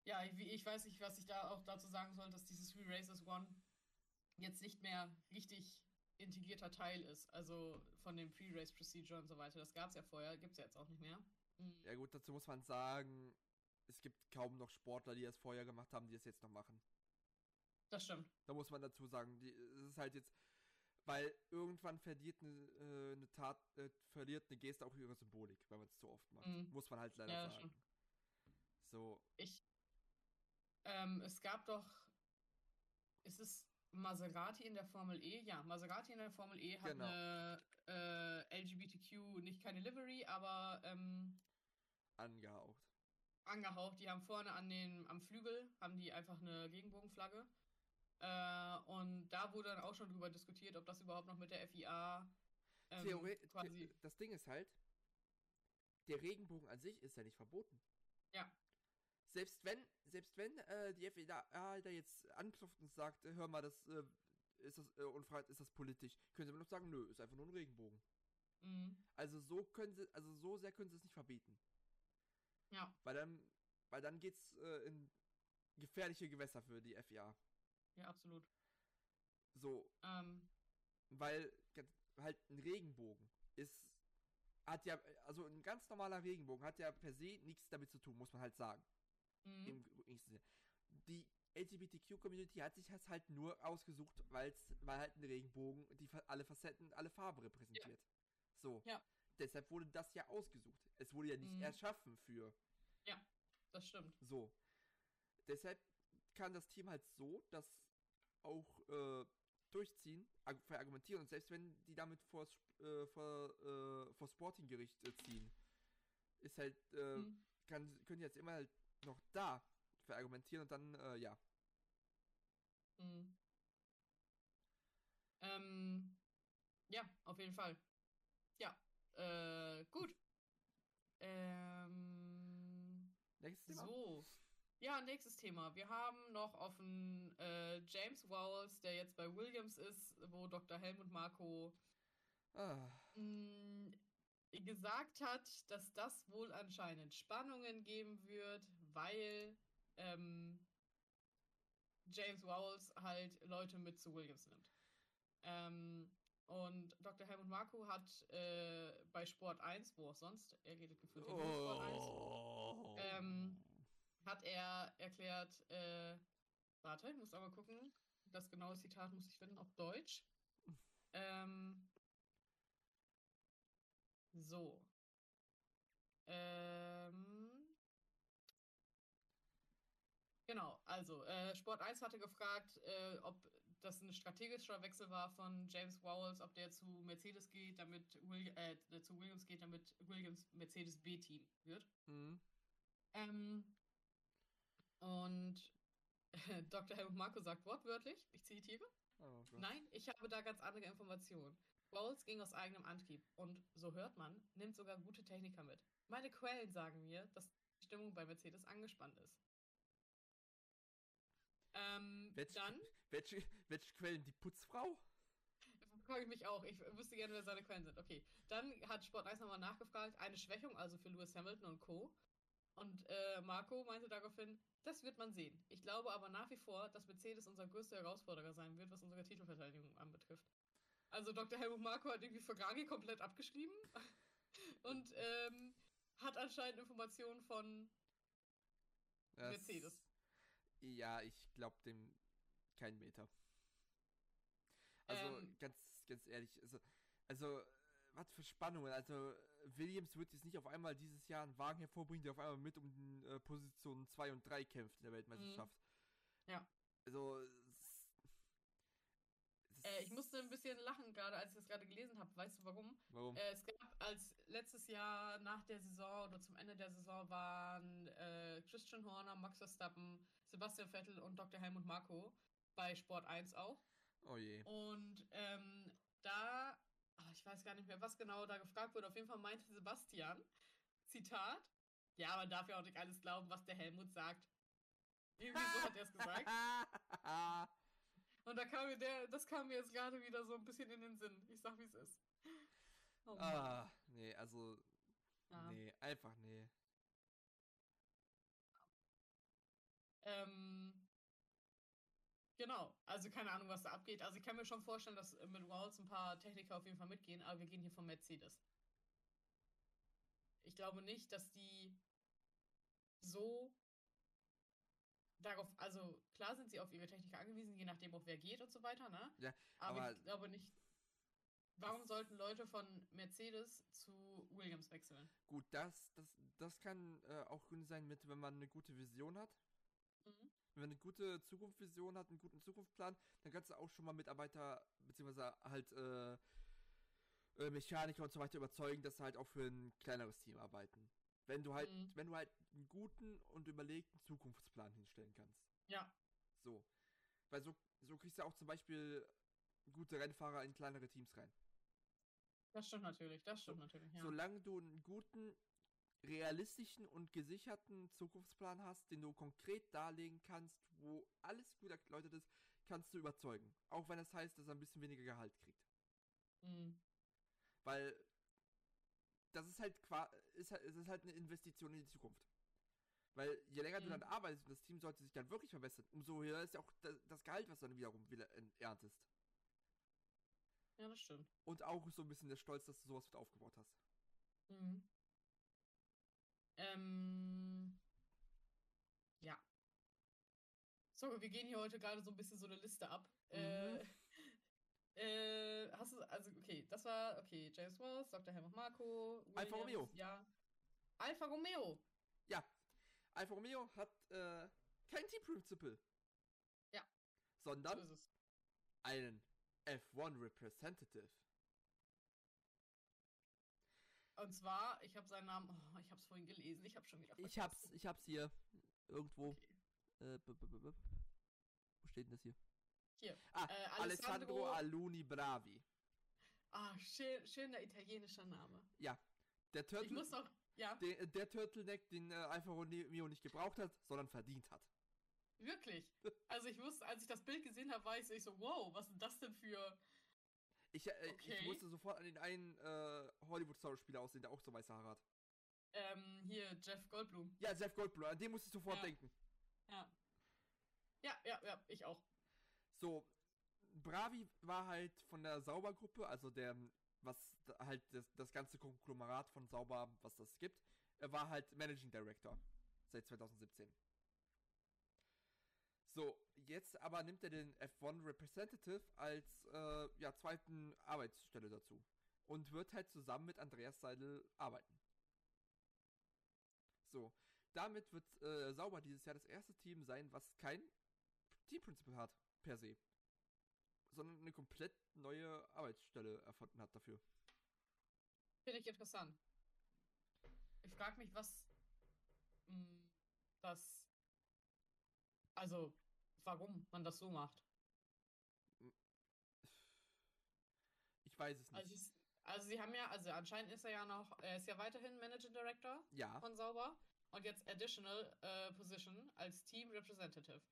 ja, ich, ich weiß nicht, was ich da auch dazu sagen soll, dass dieses Three Races One jetzt nicht mehr richtig integrierter Teil ist. Also von dem Pre-Race Procedure und so weiter. Das gab es ja vorher, gibt es ja jetzt auch nicht mehr. Mhm. Ja gut, dazu muss man sagen, es gibt kaum noch Sportler, die das vorher gemacht haben, die es jetzt noch machen. Das stimmt. Da muss man dazu sagen, die, es ist halt jetzt, weil irgendwann verliert eine, äh, eine Tat, äh, verliert eine Geste auch ihre Symbolik, wenn man es zu oft macht. Mhm. Muss man halt leider ja, sagen. So. Ich. Ähm, es gab doch. Ist es Maserati in der Formel E? Ja, Maserati in der Formel E hat genau. eine äh, LGBTQ, nicht keine Livery, aber ähm, angehaucht. Angehaucht. Die haben vorne an den, am Flügel haben die einfach eine Regenbogenflagge. Äh, und da wurde dann auch schon drüber diskutiert, ob das überhaupt noch mit der FIA ähm, Theorie quasi. Das Ding ist halt, der Regenbogen an sich ist ja nicht verboten. Ja. Selbst wenn, selbst wenn äh, die FIA da jetzt anklopft und sagt, hör mal, das äh, ist das äh, unfrei, ist das politisch, können sie immer noch sagen, nö, ist einfach nur ein Regenbogen. Mhm. Also so können sie, also so sehr können sie es nicht verbieten. Ja. Weil dann, weil dann geht's äh, in gefährliche Gewässer für die FIA. Ja, absolut. So. Ähm. Weil halt ein Regenbogen ist, hat ja, also ein ganz normaler Regenbogen hat ja per se nichts damit zu tun, muss man halt sagen. Mhm. Im, die LGBTQ-Community hat sich das halt nur ausgesucht, weil's, weil halt ein Regenbogen die alle Facetten, alle Farben repräsentiert. Ja. So. Ja. Deshalb wurde das ja ausgesucht. Es wurde ja nicht mhm. erschaffen für. Ja, das stimmt. So. Deshalb kann das Team halt so das auch äh, durchziehen, verargumentieren und selbst wenn die damit vor, äh, vor, äh, vor Sportinggericht ziehen, ist halt, äh, mhm. kann, können die jetzt immer halt noch da verargumentieren und dann, äh, ja. Mhm. Ähm, ja, auf jeden Fall. Ja, äh, gut. Ähm, Nächstes Thema. So. Ja, nächstes Thema. Wir haben noch offen äh, James Walls, der jetzt bei Williams ist, wo Dr. Helmut Marco ah. mh, gesagt hat, dass das wohl anscheinend Spannungen geben wird, weil ähm, James Walls halt Leute mit zu Williams nimmt. Ähm, und Dr. Helmut Marco hat äh, bei Sport 1, wo auch sonst, er geht gefühlt oh. Sport 1, ähm, hat er erklärt, äh, warte, ich muss aber gucken, das genaue Zitat muss ich finden, auf Deutsch. Ähm, so. Ähm, genau, also äh, Sport 1 hatte gefragt, äh, ob das ein strategischer Wechsel war von James Wowles, ob der zu Mercedes geht, damit Will, äh, zu Williams geht, damit Williams Mercedes B-Team wird. Mhm. Ähm, und Dr. Helmut Marco sagt wortwörtlich, ich zitiere, oh, Nein, ich habe da ganz andere Informationen. Bowles ging aus eigenem Antrieb und, so hört man, nimmt sogar gute Techniker mit. Meine Quellen sagen mir, dass die Stimmung bei Mercedes angespannt ist. Ähm, Welche, dann welche, welche Quellen? Die Putzfrau? frage ich mich auch. Ich wüsste gerne, wer seine Quellen sind. Okay. Dann hat Sport 1 nochmal nachgefragt. Eine Schwächung also für Lewis Hamilton und Co. Und äh, Marco meinte daraufhin, das wird man sehen. Ich glaube aber nach wie vor, dass Mercedes unser größter Herausforderer sein wird, was unsere Titelverteidigung anbetrifft. Also Dr. Helmut Marco hat irgendwie Ferrari komplett abgeschrieben und ähm, hat anscheinend Informationen von Das- Mercedes. Ja, ich glaube dem keinen Meter. Also Ähm. ganz, ganz ehrlich, also, also was für Spannungen. Also Williams wird jetzt nicht auf einmal dieses Jahr einen Wagen hervorbringen, der auf einmal mit um äh, Positionen 2 und 3 kämpft in der Weltmeisterschaft. Mhm. Ja. Also Äh, ich musste ein bisschen lachen, gerade als ich das gerade gelesen habe. Weißt du warum? Warum? Äh, es gab als letztes Jahr nach der Saison oder zum Ende der Saison waren äh, Christian Horner, Max Verstappen, Sebastian Vettel und Dr. Helmut Marko bei Sport 1 auch. oh je. Und ähm, da, ah, ich weiß gar nicht mehr, was genau da gefragt wurde. Auf jeden Fall meinte Sebastian, Zitat, ja, man darf ja auch nicht alles glauben, was der Helmut sagt. Irgendwie so hat er es gesagt. Und da kam mir der, das kam mir jetzt gerade wieder so ein bisschen in den Sinn. Ich sag, wie es ist. Oh ah, nee, also Ja. nee, einfach nee. Ähm, genau, also keine Ahnung, was da abgeht. Also ich kann mir schon vorstellen, dass äh, mit Rawls ein paar Techniker auf jeden Fall mitgehen, aber wir gehen hier von Mercedes. Ich glaube nicht, dass die so darauf, also klar sind sie auf ihre Techniker angewiesen, je nachdem auch wer geht und so weiter, ne? Ja, aber, aber- ich glaube nicht. Warum sollten Leute von Mercedes zu Williams wechseln? Gut, das, das, das kann äh, auch Gründe sein mit, wenn man eine gute Vision hat. Mhm. Wenn man eine gute Zukunftsvision hat, einen guten Zukunftsplan, dann kannst du auch schon mal Mitarbeiter, beziehungsweise halt äh, äh, Mechaniker und so weiter überzeugen, dass sie halt auch für ein kleineres Team arbeiten. Wenn du halt, Mhm. wenn du halt einen guten und überlegten Zukunftsplan hinstellen kannst. Ja, So. Weil so, so kriegst du auch zum Beispiel gute Rennfahrer in kleinere Teams rein. das stimmt natürlich, das stimmt natürlich, ja. Solange du einen guten, realistischen und gesicherten Zukunftsplan hast, den du konkret darlegen kannst, wo alles gut erläutert ist, kannst du überzeugen. Auch wenn das heißt, dass er ein bisschen weniger Gehalt kriegt. Mhm. Weil das ist halt ist halt, ist halt eine Investition in die Zukunft. Weil je länger du Mhm. dann arbeitest und das Team sollte sich dann wirklich verbessern, umso höher ist ja auch da- das Gehalt, was du dann wiederum wieder erntest. Ja, das stimmt. Und auch so ein bisschen der Stolz, dass du sowas mit aufgebaut hast. Mhm. Ähm, ja. So, wir gehen hier heute gerade so ein bisschen so eine Liste ab. Äh, äh, hast du, also, okay, das war, okay, James Wells, Dr. Helmut Marko, Alfa Romeo. Ja. Alfa Romeo. Ja, Alfa Romeo hat äh, kein Team Principal. Ja. So Sondern es. einen F1 Representative. Und zwar, ich habe seinen Namen, oh, ich habe es vorhin gelesen, ich habe schon wieder Ich hab's, ich hab's hier irgendwo. Okay. Äh, -b -b -b Wo steht denn das hier? Hier. Ah, Äh, Alessandro Alessandro- Aluni Bravi. Ah, schön, schöner italienischer Name. Ja, der Ich Turtle, muss noch, ja, der, der Turtleneck, den äh, Alfa Romeo nicht gebraucht hat, sondern verdient hat. Wirklich. Also ich wusste, als ich das Bild gesehen habe, war ich so, ich so, wow, was ist das denn für. Ich, äh, ich Okay. musste sofort an den einen äh, Hollywood-Schauspieler aussehen, der auch so weiße Haare hat. Ähm, hier, Jeff Goldblum. Ja, Jeff Goldblum, an den musste ich sofort Ja. denken. Ja. Ja, ja, ja, ich auch. So, Bravi war halt von der Saubergruppe, also der, was halt das, das ganze Konglomerat von Sauber, was das gibt, er war halt Managing Director seit 2017. So, jetzt aber nimmt er den F1 Representative als äh, ja, zweiten Arbeitsstelle dazu und wird halt zusammen mit Andreas Seidel arbeiten. So, damit wird äh, Sauber dieses Jahr das erste Team sein, was kein Team Principal hat, per se. Sondern eine komplett neue Arbeitsstelle erfunden hat dafür. Finde ich interessant. Ich frage mich, was mh, das. Also, warum man das so macht. Ich weiß es nicht. Also, also sie haben ja, also anscheinend ist er ja noch, er ist ja weiterhin Managing Director ja. von Sauber und jetzt Additional äh, Position als Team Representative.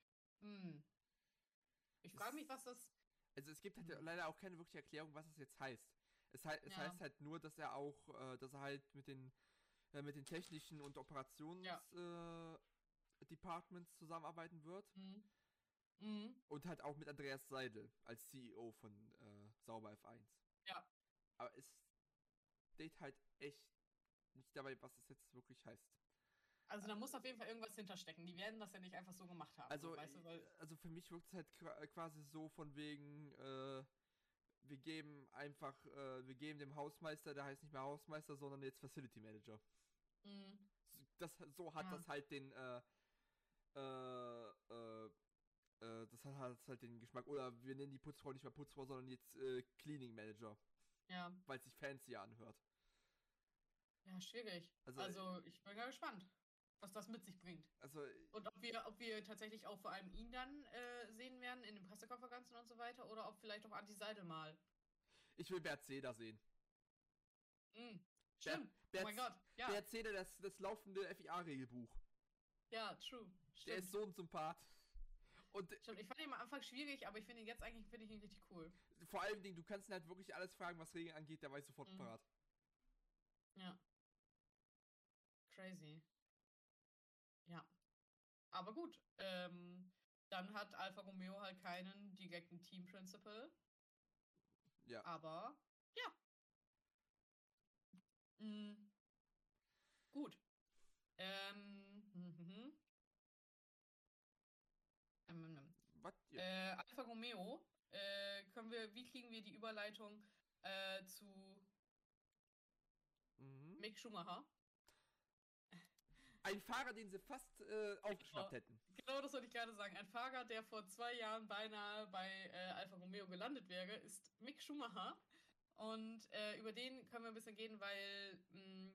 Hm. Ich frage mich, was das. Also es gibt halt Hm. leider auch keine wirkliche Erklärung, was es jetzt heißt. Es, hei es Ja. heißt halt nur, dass er auch, äh, dass er halt mit den, äh, mit den technischen und Operations äh, Departments zusammenarbeiten wird. Hm. Mhm. Und halt auch mit Andreas Seidel als CEO von äh, Sauber F1. Ja. Aber es steht halt echt nicht dabei, was es jetzt wirklich heißt. Also da muss auf jeden Fall irgendwas hinterstecken. Die werden das ja nicht einfach so gemacht haben. Also, so, weißt du, weil, also für mich wirkt es halt qua- quasi so von wegen, äh, wir geben einfach, äh, wir geben dem Hausmeister, der heißt nicht mehr Hausmeister, sondern jetzt Facility Manager. mh, So- Das, so hat Ja. das halt den, äh, äh, äh, äh, das hat halt halt den Geschmack. Oder wir nennen die Putzfrau nicht mehr Putzfrau, sondern jetzt äh, Cleaning Manager, ja, weil es sich fancy anhört. ja, schwierig. Also, Also, ich bin ja gespannt, was das mit sich bringt. Also, Und ob wir, ob wir tatsächlich auch vor allem ihn dann äh, sehen werden in den Pressekonferenzen und so weiter oder ob vielleicht auch Anti Seidel mal. ich will Bert Zeder sehen. Mhm. Stimmt. Bert, oh mein Gott. Ja, Bert Zeder, das, das laufende FIA-Regelbuch. ja, true. Der Stimmt. ist so ein Sympath. Und Stimmt. Ich fand ihn am Anfang schwierig, aber ich finde ihn jetzt eigentlich finde ich ihn richtig cool. vor allen Dingen, du kannst ihn halt wirklich alles fragen, was Regeln angeht, der weiß sofort Mhm. parat. Ja. Crazy. Ja. Aber gut. Ähm, dann hat Alfa Romeo halt keinen direkten Team Principal. Ja. Aber ja. Mm, gut. Ähm, mhm. Ähm, ähm, Was? Ja. äh, Alfa Romeo, äh, können wir, wie kriegen wir die Überleitung äh, zu mhm. Mick Schumacher? Ein Fahrer, den sie fast äh, aufgeschnappt hätten. Genau das wollte ich gerade sagen. Ein Fahrer, der vor zwei Jahren beinahe bei äh, Alfa Romeo gelandet wäre, ist Mick Schumacher. Und äh, über den können wir ein bisschen gehen, weil mh,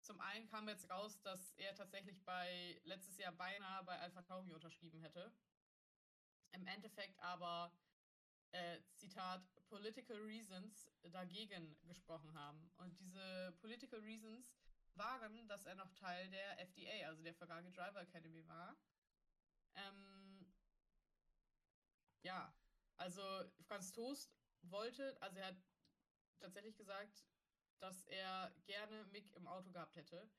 zum einen kam jetzt raus, dass er tatsächlich bei letztes Jahr beinahe bei Alfa Tauri unterschrieben hätte. Im Endeffekt aber, äh, Zitat, Political Reasons dagegen gesprochen haben. Und diese Political Reasons waren, dass er noch Teil der FDA, also der Ferrari Driver Academy war. Ähm, ja, also Franz Toast wollte, also er hat tatsächlich gesagt, dass er gerne Mick im Auto gehabt hätte.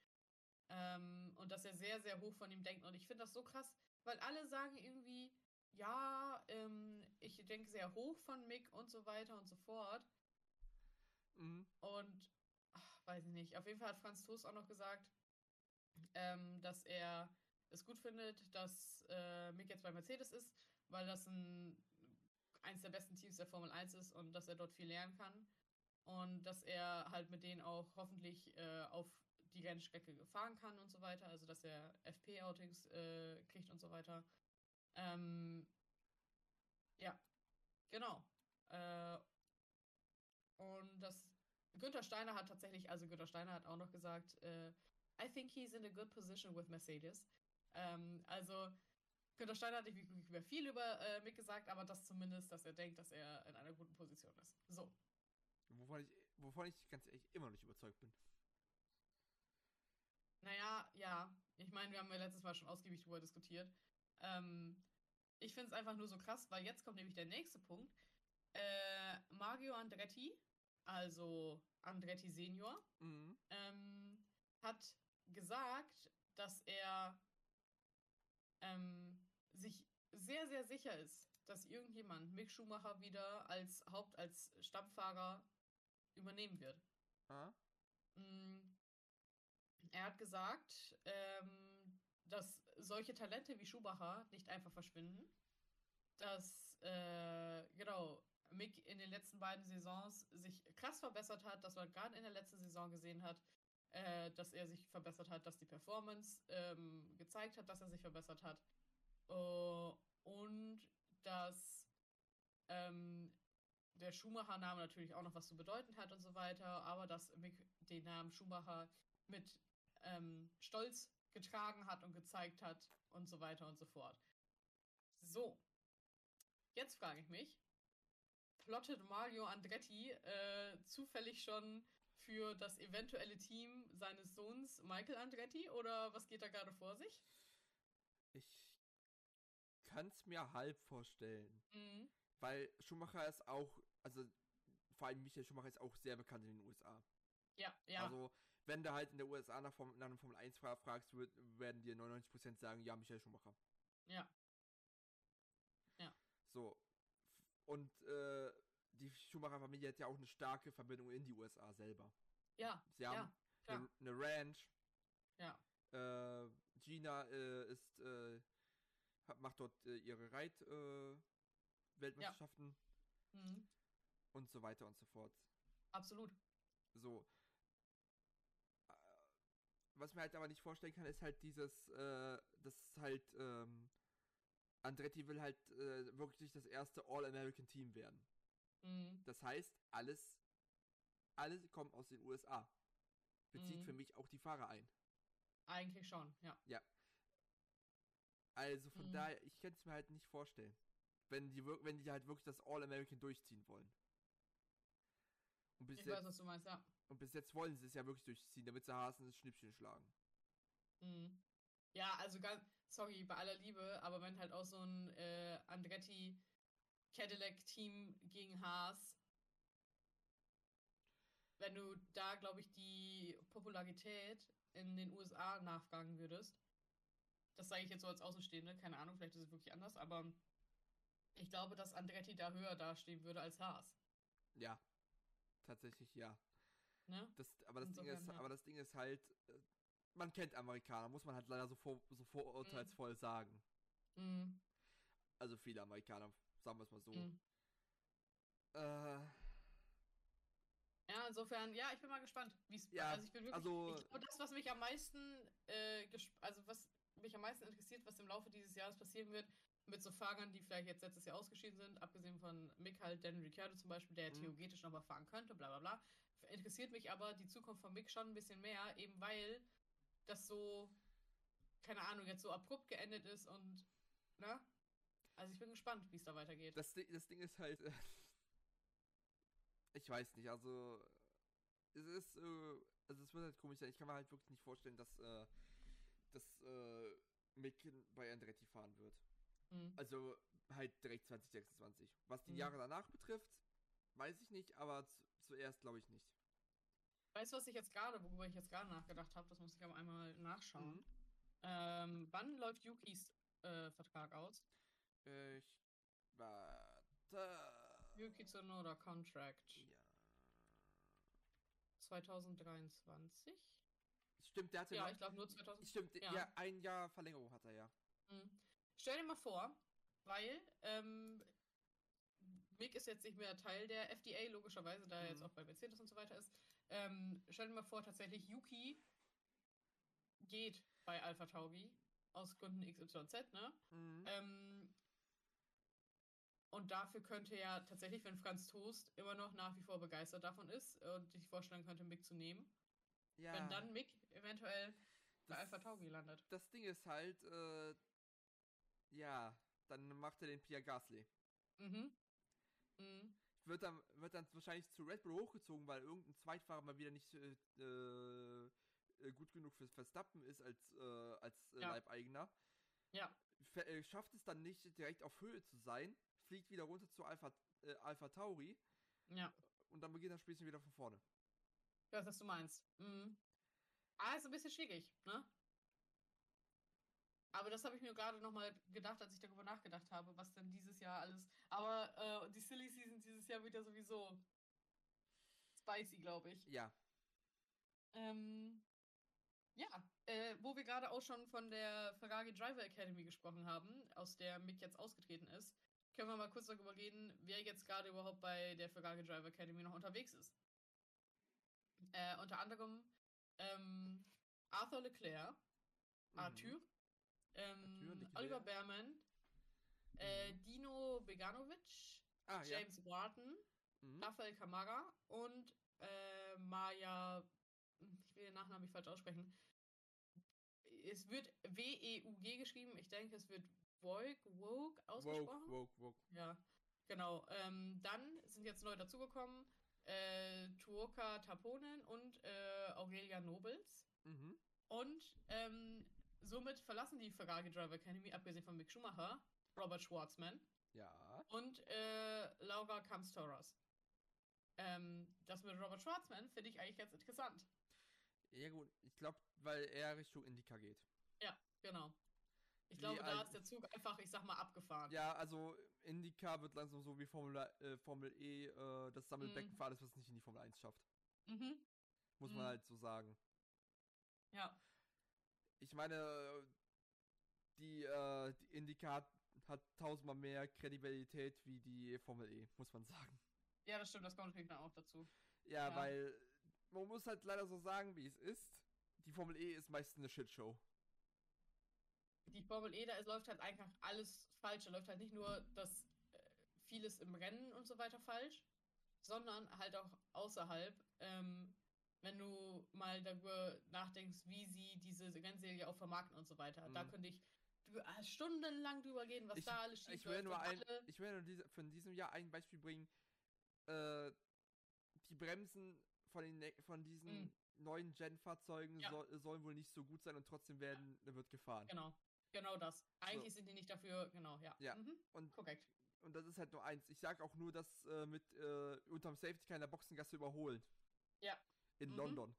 Ähm, und dass er sehr, sehr hoch von ihm denkt. Und ich finde das so krass, weil alle sagen irgendwie, ja, ähm, ich denke sehr hoch von Mick und so weiter und so fort. Mhm. Und weiß ich nicht. Auf jeden Fall hat Franz Toast auch noch gesagt, ähm, dass er es gut findet, dass äh, Mick jetzt bei Mercedes ist, weil das ein, eins der besten Teams der Formel 1 ist und dass er dort viel lernen kann. Und dass er halt mit denen auch hoffentlich äh, auf die Rennstrecke fahren kann und so weiter. Also dass er FP-Outings äh, kriegt und so weiter. Ähm, ja, genau. Äh, und das Günther Steiner hat tatsächlich, also Günther Steiner hat auch noch gesagt, äh, I think he's in a good position with Mercedes. Ähm, also Günther Steiner hat nicht wirklich über viel über äh, Mick gesagt, aber das zumindest, dass er denkt, dass er in einer guten Position ist. So. Wovon ich, wovon ich ganz ehrlich immer noch nicht überzeugt bin. Naja, ja. Ich meine, wir haben ja letztes Mal schon ausgiebig darüber diskutiert. Ähm, ich finde es einfach nur so krass, weil jetzt kommt nämlich der nächste Punkt. Äh, Mario Andretti, also Andretti Senior, Mhm. ähm, hat gesagt, dass er ähm, sich sehr, sehr sicher ist, dass irgendjemand Mick Schumacher wieder als Haupt, als Stammfahrer übernehmen wird. Ah? Er hat gesagt, ähm, dass solche Talente wie Schumacher nicht einfach verschwinden. Dass, äh, genau, Mick in den letzten beiden Saisons sich krass verbessert hat, dass man gerade in der letzten Saison gesehen hat, äh, dass er sich verbessert hat, dass die Performance ähm, gezeigt hat, dass er sich verbessert hat. Äh, und dass ähm, der Schumacher-Name natürlich auch noch was zu bedeuten hat und so weiter, aber dass Mick den Namen Schumacher mit ähm, Stolz getragen hat und gezeigt hat und so weiter und so fort. So, jetzt frage ich mich, plottet Mario Andretti äh, zufällig schon für das eventuelle Team seines Sohns Michael Andretti oder was geht da gerade vor sich? Ich kann es mir halb vorstellen. Mhm. Weil Schumacher ist auch, also vor allem Michael Schumacher ist auch sehr bekannt in den USA. Ja, ja. Also, wenn du halt in der USA nach, Form, nach einem Formel 1 Fahrer fragst, wird, werden dir 99% sagen, ja, Michael Schumacher. ja. So. Und äh, die Schumacher-Familie hat ja auch eine starke Verbindung in die USA selber. Ja, Sie haben ja, eine, eine Ranch. Ja. Äh, Gina äh, ist, äh, hat, macht dort äh, ihre Reit-Weltmeisterschaften Mhm. und so weiter und so fort. Absolut. So. Äh, Was mir halt aber nicht vorstellen kann, ist halt dieses, äh, das halt, ähm, Andretti will halt äh, wirklich das erste All-American-Team werden. Mhm. Das heißt, alles, alles kommt aus den USA. Bezieht Mhm. für mich auch die Fahrer ein. Eigentlich schon, ja. Also von Mhm. daher, ich kann es mir halt nicht vorstellen. Wenn die, wenn die halt wirklich das All-American durchziehen wollen. Und bis, Ich weiß, jetzt, was du meinst, ja. und bis jetzt wollen sie es ja wirklich durchziehen, damit sie Hasen das Schnippchen schlagen. Mhm. Ja, also ganz, sorry, bei aller Liebe, aber wenn halt auch so ein äh, Andretti Cadillac-Team gegen Haas, wenn du da, glaube ich, die Popularität in den USA nachfragen würdest, das sage ich jetzt so als Außenstehende, keine Ahnung, vielleicht ist es wirklich anders, aber ich glaube, dass Andretti da höher dastehen würde als Haas. Ja. Tatsächlich ja. Ne? Das, aber, das Ding ist, ja. aber das Ding ist halt, äh, man kennt Amerikaner, muss man halt leider so, vor, so vorurteilsvoll sagen. Mhm. Also viele Amerikaner, sagen wir es mal so. Mhm. Äh, Ja, insofern, ja, ich bin mal gespannt, wie es Ja, Also ich bin wirklich, also- ich glaube, das, was mich am meisten, äh, also was mich am meisten interessiert, was im Laufe dieses Jahres passieren wird, mit so Fahrern, die vielleicht jetzt letztes Jahr ausgeschieden sind, abgesehen von Mick halt, Dan Ricciardo zum Beispiel, der Mhm. theoretisch noch mal fahren könnte, bla bla bla, interessiert mich aber die Zukunft von Mick schon ein bisschen mehr, eben weil das so, keine Ahnung, jetzt so abrupt geendet ist und, ne? Also ich bin gespannt, wie es da weitergeht. das, Ding, das Ding ist halt, äh, ich weiß nicht, also es ist, äh, also es wird halt komisch sein. Ich kann mir halt wirklich nicht vorstellen, dass, äh, dass äh, Mick bei Andretti fahren wird. Mhm. Also halt direkt 2026. Was die Mhm. Jahre danach betrifft, weiß ich nicht, aber zu, zuerst glaube ich nicht. Weißt du, was ich jetzt gerade, worüber ich jetzt gerade nachgedacht habe, das muss ich aber einmal nachschauen. Mhm. Ähm, wann läuft Yukis äh, Vertrag aus? Ich warte. Yuki Tsunoda Contract Ja. 2023? Stimmt, der hatte Ja, noch, ich glaube nur 2000. Stimmt, ja. ja. ein Jahr Verlängerung hat er ja. Mhm. Stell dir mal vor, weil ähm, Mick ist jetzt nicht mehr Teil der FDA, logischerweise, da er jetzt Mhm. auch bei Mercedes und so weiter ist. Ähm, stell dir mal vor, tatsächlich Yuki geht bei Alpha Tauri aus Gründen XYZ, ne? Mhm. Ähm, und dafür könnte ja tatsächlich, wenn Franz Toast immer noch nach wie vor begeistert davon ist und sich vorstellen könnte, Mick zu nehmen, ja. wenn dann Mick eventuell bei das- Alpha Tauri landet. Das Ding ist halt, äh, ja, dann macht er den Pierre Gasly. Mhm. Mhm. Wird dann, wird dann wahrscheinlich zu Red Bull hochgezogen, weil irgendein Zweitfahrer mal wieder nicht äh, äh, gut genug für Verstappen ist als, äh, als äh, Ja. Leibeigener. Ja. Ver äh, schafft es dann nicht direkt auf Höhe zu sein, fliegt wieder runter zu Alpha, Alpha Tauri Ja. und dann beginnt das Spielchen wieder von vorne. Ich weiß, was du meinst. Mhm. Ah, ist ein bisschen schwierig, ne? Aber das habe ich mir gerade nochmal gedacht, als ich darüber nachgedacht habe, was denn dieses Jahr alles. Aber äh, die Silly Season dieses Jahr wieder sowieso spicy, glaube ich. Ja, Ähm, ja, äh, wo wir gerade auch schon von der Ferrari Driver Academy gesprochen haben, aus der Mick jetzt ausgetreten ist, können wir mal kurz darüber reden, wer jetzt gerade überhaupt bei der Ferrari Driver Academy noch unterwegs ist. Äh, unter anderem ähm, Arthur Leclerc, Mhm. Arthur, ähm. Oliver Behrman, äh, Mhm. Dino Beganovic, Ah, ja. James Wharton, Mhm. Rafael Camara und äh, Maya, ich will den Nachnamen nicht falsch aussprechen. Es wird W-E-U-G geschrieben. Ich denke, es wird Vogue, Vogue ausgesprochen. Woke, woke, woke. Ja. Genau. Ähm, dann sind jetzt neu dazugekommen äh, Tuoka Taponen und äh, Aurelia Nobles. Mhm. Und ähm, somit verlassen die Ferrari Driver Academy, abgesehen von Mick Schumacher, Robert Schwartzman Ja. und äh, Laura Kamstoras. Ähm, das mit Robert Schwartzman finde ich eigentlich ganz interessant. Ja gut, ich glaube, weil er Richtung Indica geht. Ja, genau. Ich glaube, da ist der Zug einfach, ich sag mal, abgefahren. Ja, also Indica wird langsam so wie Formel, äh, Formel E äh, das Sammelbecken Mhm. für alles, was es nicht in die Formel 1 schafft. Mhm. Muss man Mhm. halt so sagen. Ja. Ich meine, die, äh, die Indica hat, tausendmal mehr Kredibilität wie die Formel E, muss man sagen. Ja, das stimmt, das kommt natürlich dann auch dazu. Ja, Ja. weil man muss halt leider so sagen, wie es ist. Die Formel E ist meistens eine Shitshow. die Formel E, da läuft halt einfach alles falsch. Da läuft halt nicht nur das äh, vieles im Rennen und so weiter falsch, sondern halt auch außerhalb. Ähm, wenn du mal darüber nachdenkst, wie sie diese Rennserie auch vermarkten und so weiter. Da Mhm. könnte ich äh, stundenlang drüber gehen, was Ich, da alles schief ich will nur ein, ich will nur diese, von diesem Jahr ein Beispiel bringen. Äh, die Bremsen von, den, ne- von diesen Mhm. neuen Gen-Fahrzeugen Ja. soll, sollen wohl nicht so gut sein und trotzdem werden, wird gefahren. Genau, genau das. Eigentlich sind die nicht dafür, genau, ja. Ja. Mhm. Und, Korrekt. und das ist halt nur eins. Ich sag auch nur, dass äh, mit äh, unterm Safety Car in der Boxengasse überholen. Ja. In Mhm. London.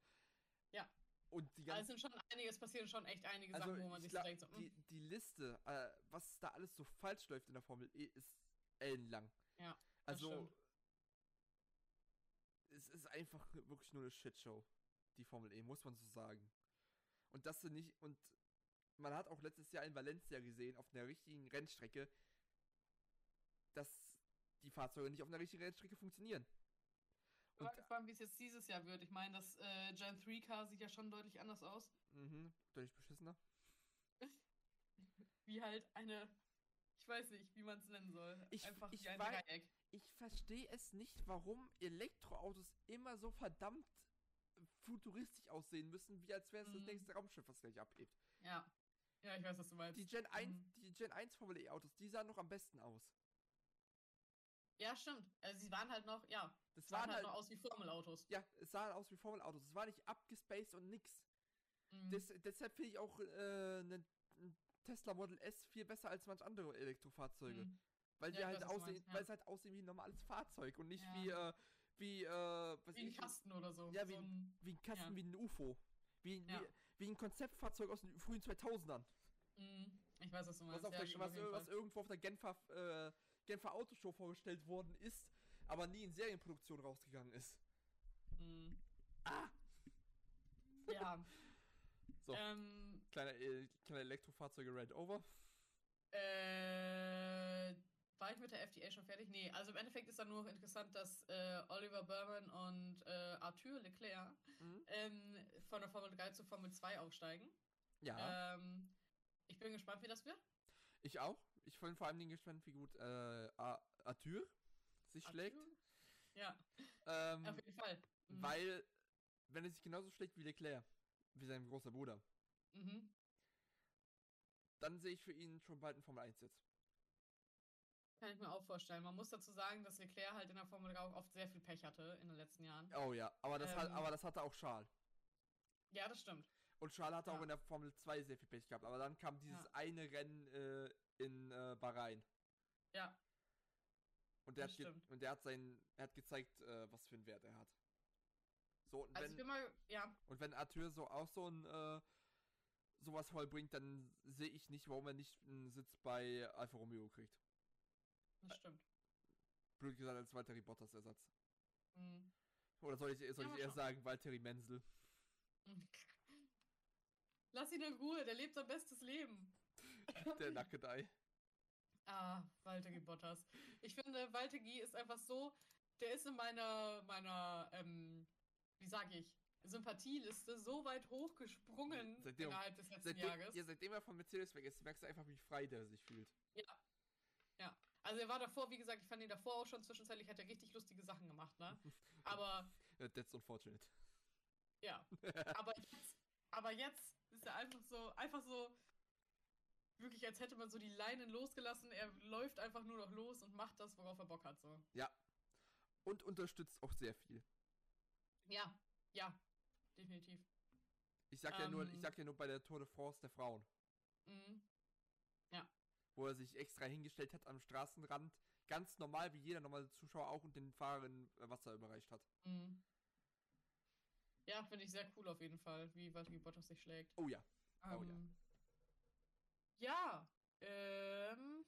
Ja. Und die Also ganzen es sind schon einige, es passieren schon echt einige Also, Sachen, wo man ich sich glaub, denkt, so, mm, die, die Liste, äh, was da alles so falsch läuft in der Formel E, ist ellenlang. Ja, Also, es ist einfach wirklich nur eine Shitshow, die Formel E, muss man so sagen. Und das sind nicht, und man hat auch letztes Jahr in Valencia gesehen, auf einer richtigen Rennstrecke, dass die Fahrzeuge nicht auf einer richtigen Rennstrecke funktionieren. Mal gespannt, wie es jetzt dieses Jahr wird. Ich meine, das äh, Gen 3 Car sieht ja schon deutlich anders aus. Mhm, deutlich beschissener. Wie halt eine, ich weiß nicht, wie man es nennen soll. Ich- Einfach ich wie ein Dreieck. Ich verstehe es nicht, warum Elektroautos immer so verdammt futuristisch aussehen müssen, wie als wäre es das Mhm. nächste Raumschiff, was gleich abhebt. Ja. Ja, ich weiß, was du meinst. Die Gen 1, Mhm. die Gen 1 Formel E Autos, die sahen noch am besten aus. Ja, stimmt. Also sie waren halt noch, ja, Das sahen waren halt halt, noch aus wie Formelautos. ja, es sah aus wie Formel Autos. Es war nicht abgespaced und nix. Mhm. Des, deshalb finde ich auch äh, ne- ein Tesla Model S viel besser als manch andere Elektrofahrzeuge, Mhm. weil Ja, die halt aussehen, ja. weil es halt aussehen wie ein normales Fahrzeug und nicht Ja. wie äh, wie äh, was Wie ein ich- Kasten oder so. Ja, so wie- ein, wie ein Kasten, wie ein UFO, wie, wie, wie ein Konzeptfahrzeug aus den frühen 2000ern. Mhm. Ich weiß, was du meinst. was, der, was, was irgendwo auf der Genfer, äh, Genfer Autoshow vorgestellt worden ist, aber nie in Serienproduktion rausgegangen ist. Mhm. Ah! Ja. So. Ähm, Kleine, äh, kleine Elektrofahrzeuge ran over. Äh, war ich mit der FDA schon fertig? Nee, also im Endeffekt ist dann nur interessant, dass äh, Oliver Berman und äh, Arthur Leclerc Mhm. ähm, von der Formel 3 zur Formel 2 aufsteigen. Ja, Ähm, ich bin gespannt, wie das wird. ich auch. Ich bin vor allem gespannt, wie gut äh, Arthur sich schlägt. Arthur? Ja, Ähm, auf jeden Fall. Mhm. weil, wenn er sich genauso schlägt wie Leclerc, wie sein großer Bruder, Mhm. dann sehe ich für ihn schon bald einen Formel 1 Sitz. Kann ich mir auch vorstellen. Man muss dazu sagen, dass Leclerc halt in der Formel 3 auch oft sehr viel Pech hatte in den letzten Jahren. Oh ja, aber das, hat, Ähm. aber das hatte auch Charles. Ja, das stimmt. Und Charles hatte Ja. auch in der Formel 2 sehr viel Pech gehabt. Aber dann kam dieses Ja. eine Rennen äh, in äh, Bahrain. Ja, Und der, Das hat und der hat seinen, er hat gezeigt, äh, was für einen Wert er hat. So, und also wenn, ich bin mal, ja, und wenn Arthur so auch so ein äh, sowas vollbringt, dann sehe ich nicht, warum er nicht einen Sitz bei Alfa Romeo kriegt. das stimmt. Blöd gesagt als Valtteri Bottas Ersatz. Mhm. Oder soll ich, soll Ja, ich eher sagen, Valtteri Menzel? Lass ihn in Ruhe, der lebt sein bestes Leben. Der Nackedei. Ah, Walter Bottas. Ich finde, Walter G ist einfach so, der ist in meiner, meiner, ähm, wie sag ich, Sympathieliste so weit hochgesprungen Seitdem- innerhalb des letzten Seitdem, Jahres. ja, seitdem er von Mercedes weg ist, merkst du einfach, wie frei der sich fühlt. Also er war davor, wie gesagt, ich fand ihn davor auch schon zwischenzeitlich, hat er richtig lustige Sachen gemacht, ne? Aber That's unfortunate. ja, aber jetzt, aber jetzt ist er einfach so, einfach so, wirklich, als hätte man so die Leinen losgelassen. Er läuft einfach nur noch los und macht das, worauf er Bock hat. So. Ja. Und unterstützt auch sehr viel. Ja, ja, definitiv. Ich sag ja nur, ich Ähm. sag ja nur bei der Tour de France der Frauen, Mhm. wo er sich extra hingestellt hat am Straßenrand, ganz normal wie jeder normale Zuschauer auch und den Fahrerinnen Wasser überreicht hat. Mhm. Ja, finde ich sehr cool auf jeden Fall, wie Valtteri Bottas sich schlägt. Oh ja. Oh ja. Ähm, ja. Ähm.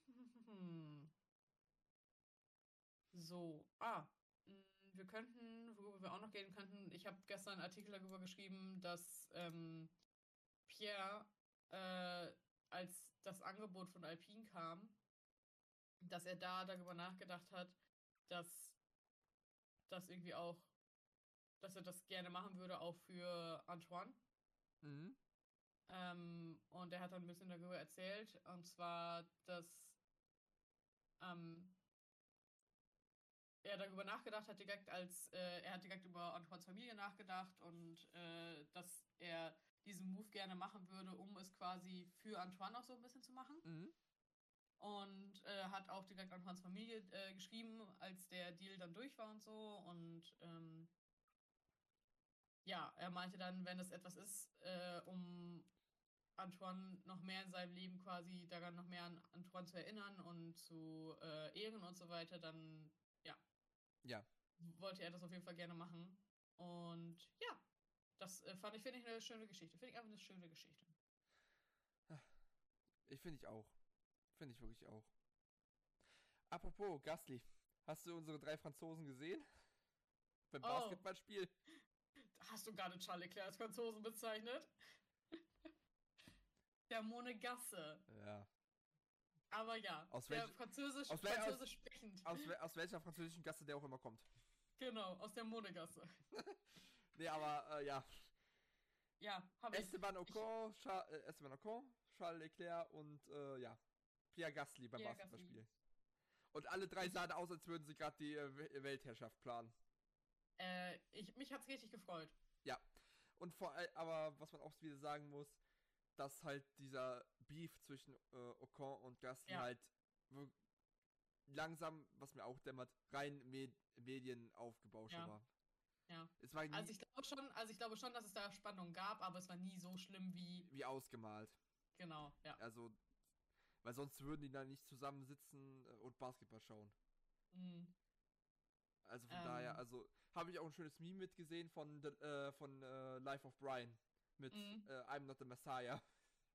So. Ah. mh, Wir könnten, worüber wir auch noch gehen könnten, ich habe gestern einen Artikel darüber geschrieben, dass ähm, Pierre, äh, als das Angebot von Alpine kam, dass er da darüber nachgedacht hat, dass das irgendwie auch, dass er das gerne machen würde, auch für Antoine. Mhm. Ähm, und er hat dann ein bisschen darüber erzählt. Und zwar, dass ähm, er darüber nachgedacht hat, direkt als äh, er hat direkt über Antoines Familie nachgedacht und äh, dass er diesen Move gerne machen würde, um es quasi für Antoine auch so ein bisschen zu machen. Mhm. Und äh, hat auch direkt Antoines Familie äh, geschrieben, als der Deal dann durch war und so. Und ähm, ja, er meinte dann, wenn es etwas ist, äh, um Antoine noch mehr in seinem Leben quasi daran noch mehr an Antoine zu erinnern und zu äh, ehren und so weiter, dann ja, Ja. wollte er das auf jeden Fall gerne machen. Und ja, das äh, fand ich, finde ich eine schöne Geschichte. Finde ich einfach eine schöne Geschichte. Ich finde ich auch. Finde ich wirklich auch. Apropos, Gasly, hast du unsere drei Franzosen gesehen? Beim Oh. Basketballspiel? Hast du gerade Charles Leclerc als Franzosen bezeichnet? Der Monegasse. Ja. Aber ja, Aus der welch- Französisch, aus Französisch sprechend. Aus, aus welcher französischen Gasse der auch immer kommt. Genau, aus der Monegasse. Nee, aber äh, ja. Ja, habe ich. Esteban Ocon, Char äh, Esteban Ocon, Charles Leclerc und äh, ja, Pierre Gasly beim Pierre Basketballspiel. Und alle drei sahen aus, als würden sie gerade die äh, We- Weltherrschaft planen. Äh, ich, mich hat's richtig gefreut. Und vor allem, aber was man auch wieder sagen muss, dass halt dieser Beef zwischen äh, Ocon und Gasly Ja. halt langsam, was mir auch dämmert, rein Med Medienaufgebausche Ja. war. Ja. Es war Also ich glaube schon, also ich glaube schon, dass es da Spannung gab, aber es war nie so schlimm wie wie ausgemalt. genau, ja. Also, weil sonst würden die da nicht zusammensitzen äh, und Basketball schauen. Mhm. Also von Ähm. daher, also habe ich auch ein schönes Meme mitgesehen von, äh, von äh, Life of Brian mit Mhm. äh, I'm not the Messiah.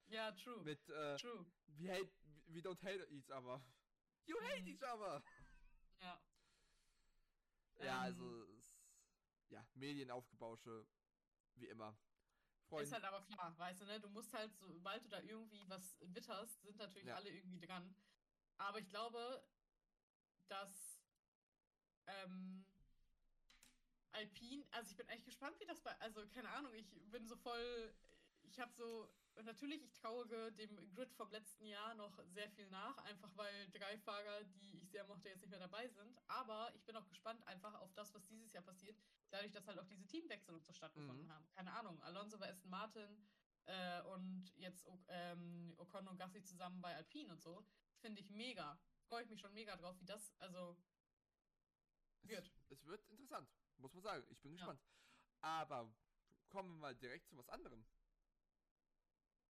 Ja, true. Mit äh, True. we hate, we don't hate each other. You hate Mhm. each other. Ja. Ja, Ähm. also es, ja, Medienaufgebausche, wie immer. Freunde, Ist halt aber klar, weißt du, ne? Du musst halt, sobald du da irgendwie was witterst, sind natürlich Ja. alle irgendwie dran. Aber ich glaube, dass ähm, Alpine, also ich bin echt gespannt, wie das bei, also keine Ahnung, ich bin so voll, ich habe so, natürlich, ich traue dem Grid vom letzten Jahr noch sehr viel nach, einfach weil drei Fahrer, die ich sehr mochte, jetzt nicht mehr dabei sind. Aber ich bin auch gespannt einfach auf das, was dieses Jahr passiert, dadurch, dass halt auch diese Teamwechsel und so stattgefunden Mhm. haben. Keine Ahnung, Alonso bei Aston Martin äh, und jetzt ähm, Ocon und Gasly zusammen bei Alpine und so, finde ich mega. Freue ich mich schon mega drauf, wie das, also wird. Es, es wird interessant, muss man sagen. Ich bin Ja. gespannt. Aber kommen wir mal direkt zu was anderem.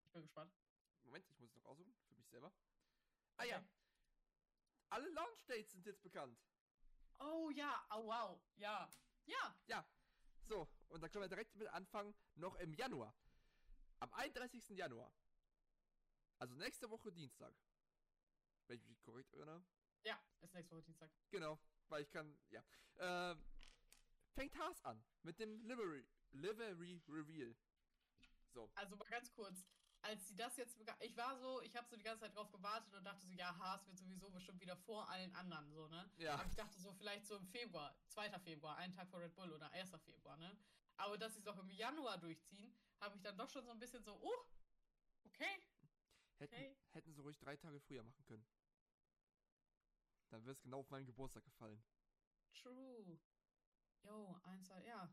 ich bin gespannt. Moment, ich muss es noch aussuchen für mich selber. Ah ja, Okay. alle Launch Dates sind jetzt bekannt. Oh ja, oh wow, ja. Ja, Ja, so, und da können wir direkt mit anfangen, noch im Januar. Am 31. Januar. Also nächste Woche Dienstag. Wenn ich mich korrekt erinnere. ja, ist nächste Woche Dienstag. Genau, weil ich kann, ja. Ähm, fängt Haas an mit dem Livery, Livery Reveal. So, Also mal ganz kurz, als sie das jetzt, ich war so, ich habe so die ganze Zeit drauf gewartet und dachte so, ja, Haas wird sowieso bestimmt wieder vor allen anderen, so, ne? ja. Aber ich dachte so, vielleicht so im Februar, 2. Februar, einen Tag vor Red Bull oder 1. Februar, ne? Aber dass sie es auch im Januar durchziehen, habe ich dann doch schon so ein bisschen so, oh, okay. Hätten, okay. hätten sie ruhig drei Tage früher machen können. Dann wäre es genau auf meinen Geburtstag gefallen. True. Jo, eins, zwei, ja.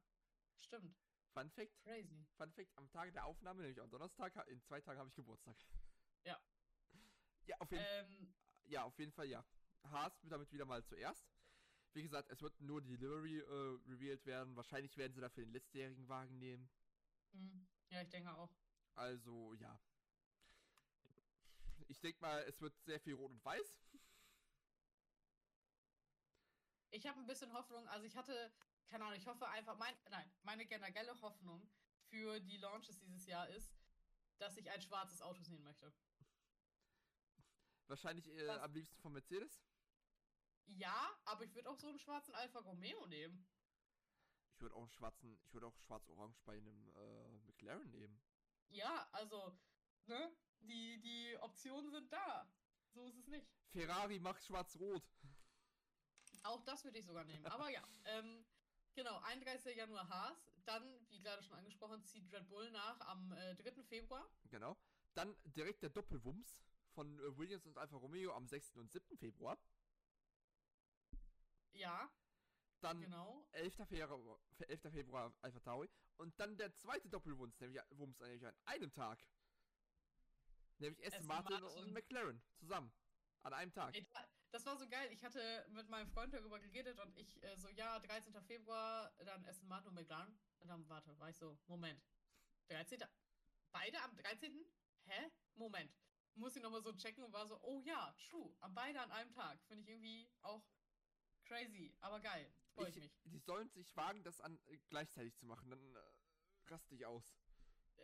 Stimmt. Fun Fact, Crazy. Fun Fact, am Tage der Aufnahme, nämlich am Donnerstag, in zwei Tagen habe ich Geburtstag. Ja. Ja, auf jeden, Ähm, ja, auf jeden Fall ja. Haas wird damit wieder mal zuerst. Wie gesagt, es wird nur die Livery äh, revealed werden. Wahrscheinlich werden sie dafür den letztjährigen Wagen nehmen. mh, ja, ich denke auch. Also, ja. Ich denke mal, es wird sehr viel rot und weiß. Ich habe ein bisschen Hoffnung, also ich hatte, keine Ahnung, ich hoffe einfach, mein, nein, meine generelle Hoffnung für die Launches dieses Jahr ist, dass ich ein schwarzes Auto sehen möchte. Wahrscheinlich äh, am liebsten von Mercedes. Ja, aber ich würde auch so einen schwarzen Alfa Romeo nehmen. Ich würde auch einen schwarzen, ich würde auch schwarz-orange bei einem äh, McLaren nehmen. Ja, also, ne? Die, die Optionen sind da. So ist es nicht. Ferrari macht schwarz-rot. Auch das würde ich sogar nehmen. Aber ja, ähm, genau, 31. Januar Haas. Dann, wie gerade schon angesprochen, zieht Red Bull nach am äh, 3. Februar. Genau. Dann direkt der Doppelwumms von äh, Williams und Alfa Romeo am 6. und 7. Februar. Ja, Dann genau. 11. Februar, 11. Februar Alpha Tauri. Und dann der zweite Doppelwumms, nämlich, Wumms, nämlich an einem Tag. Nämlich Aston Martin, Martin. und McLaren zusammen. An einem Tag. Ey, da- das war so geil. Ich hatte mit meinem Freund darüber geredet und ich äh, so, ja, 13. Februar, dann Aston Martin und McLaren. Und dann, warte, war ich so, Moment. 13. Beide am 13.? Hä? Moment. Muss ich nochmal so checken und war so, oh ja, true. Beide an einem Tag. Finde ich irgendwie auch crazy, aber geil. Freue ich, Ich, mich. die sollen sich wagen, das an, äh, gleichzeitig zu machen. Dann äh, raste ich aus.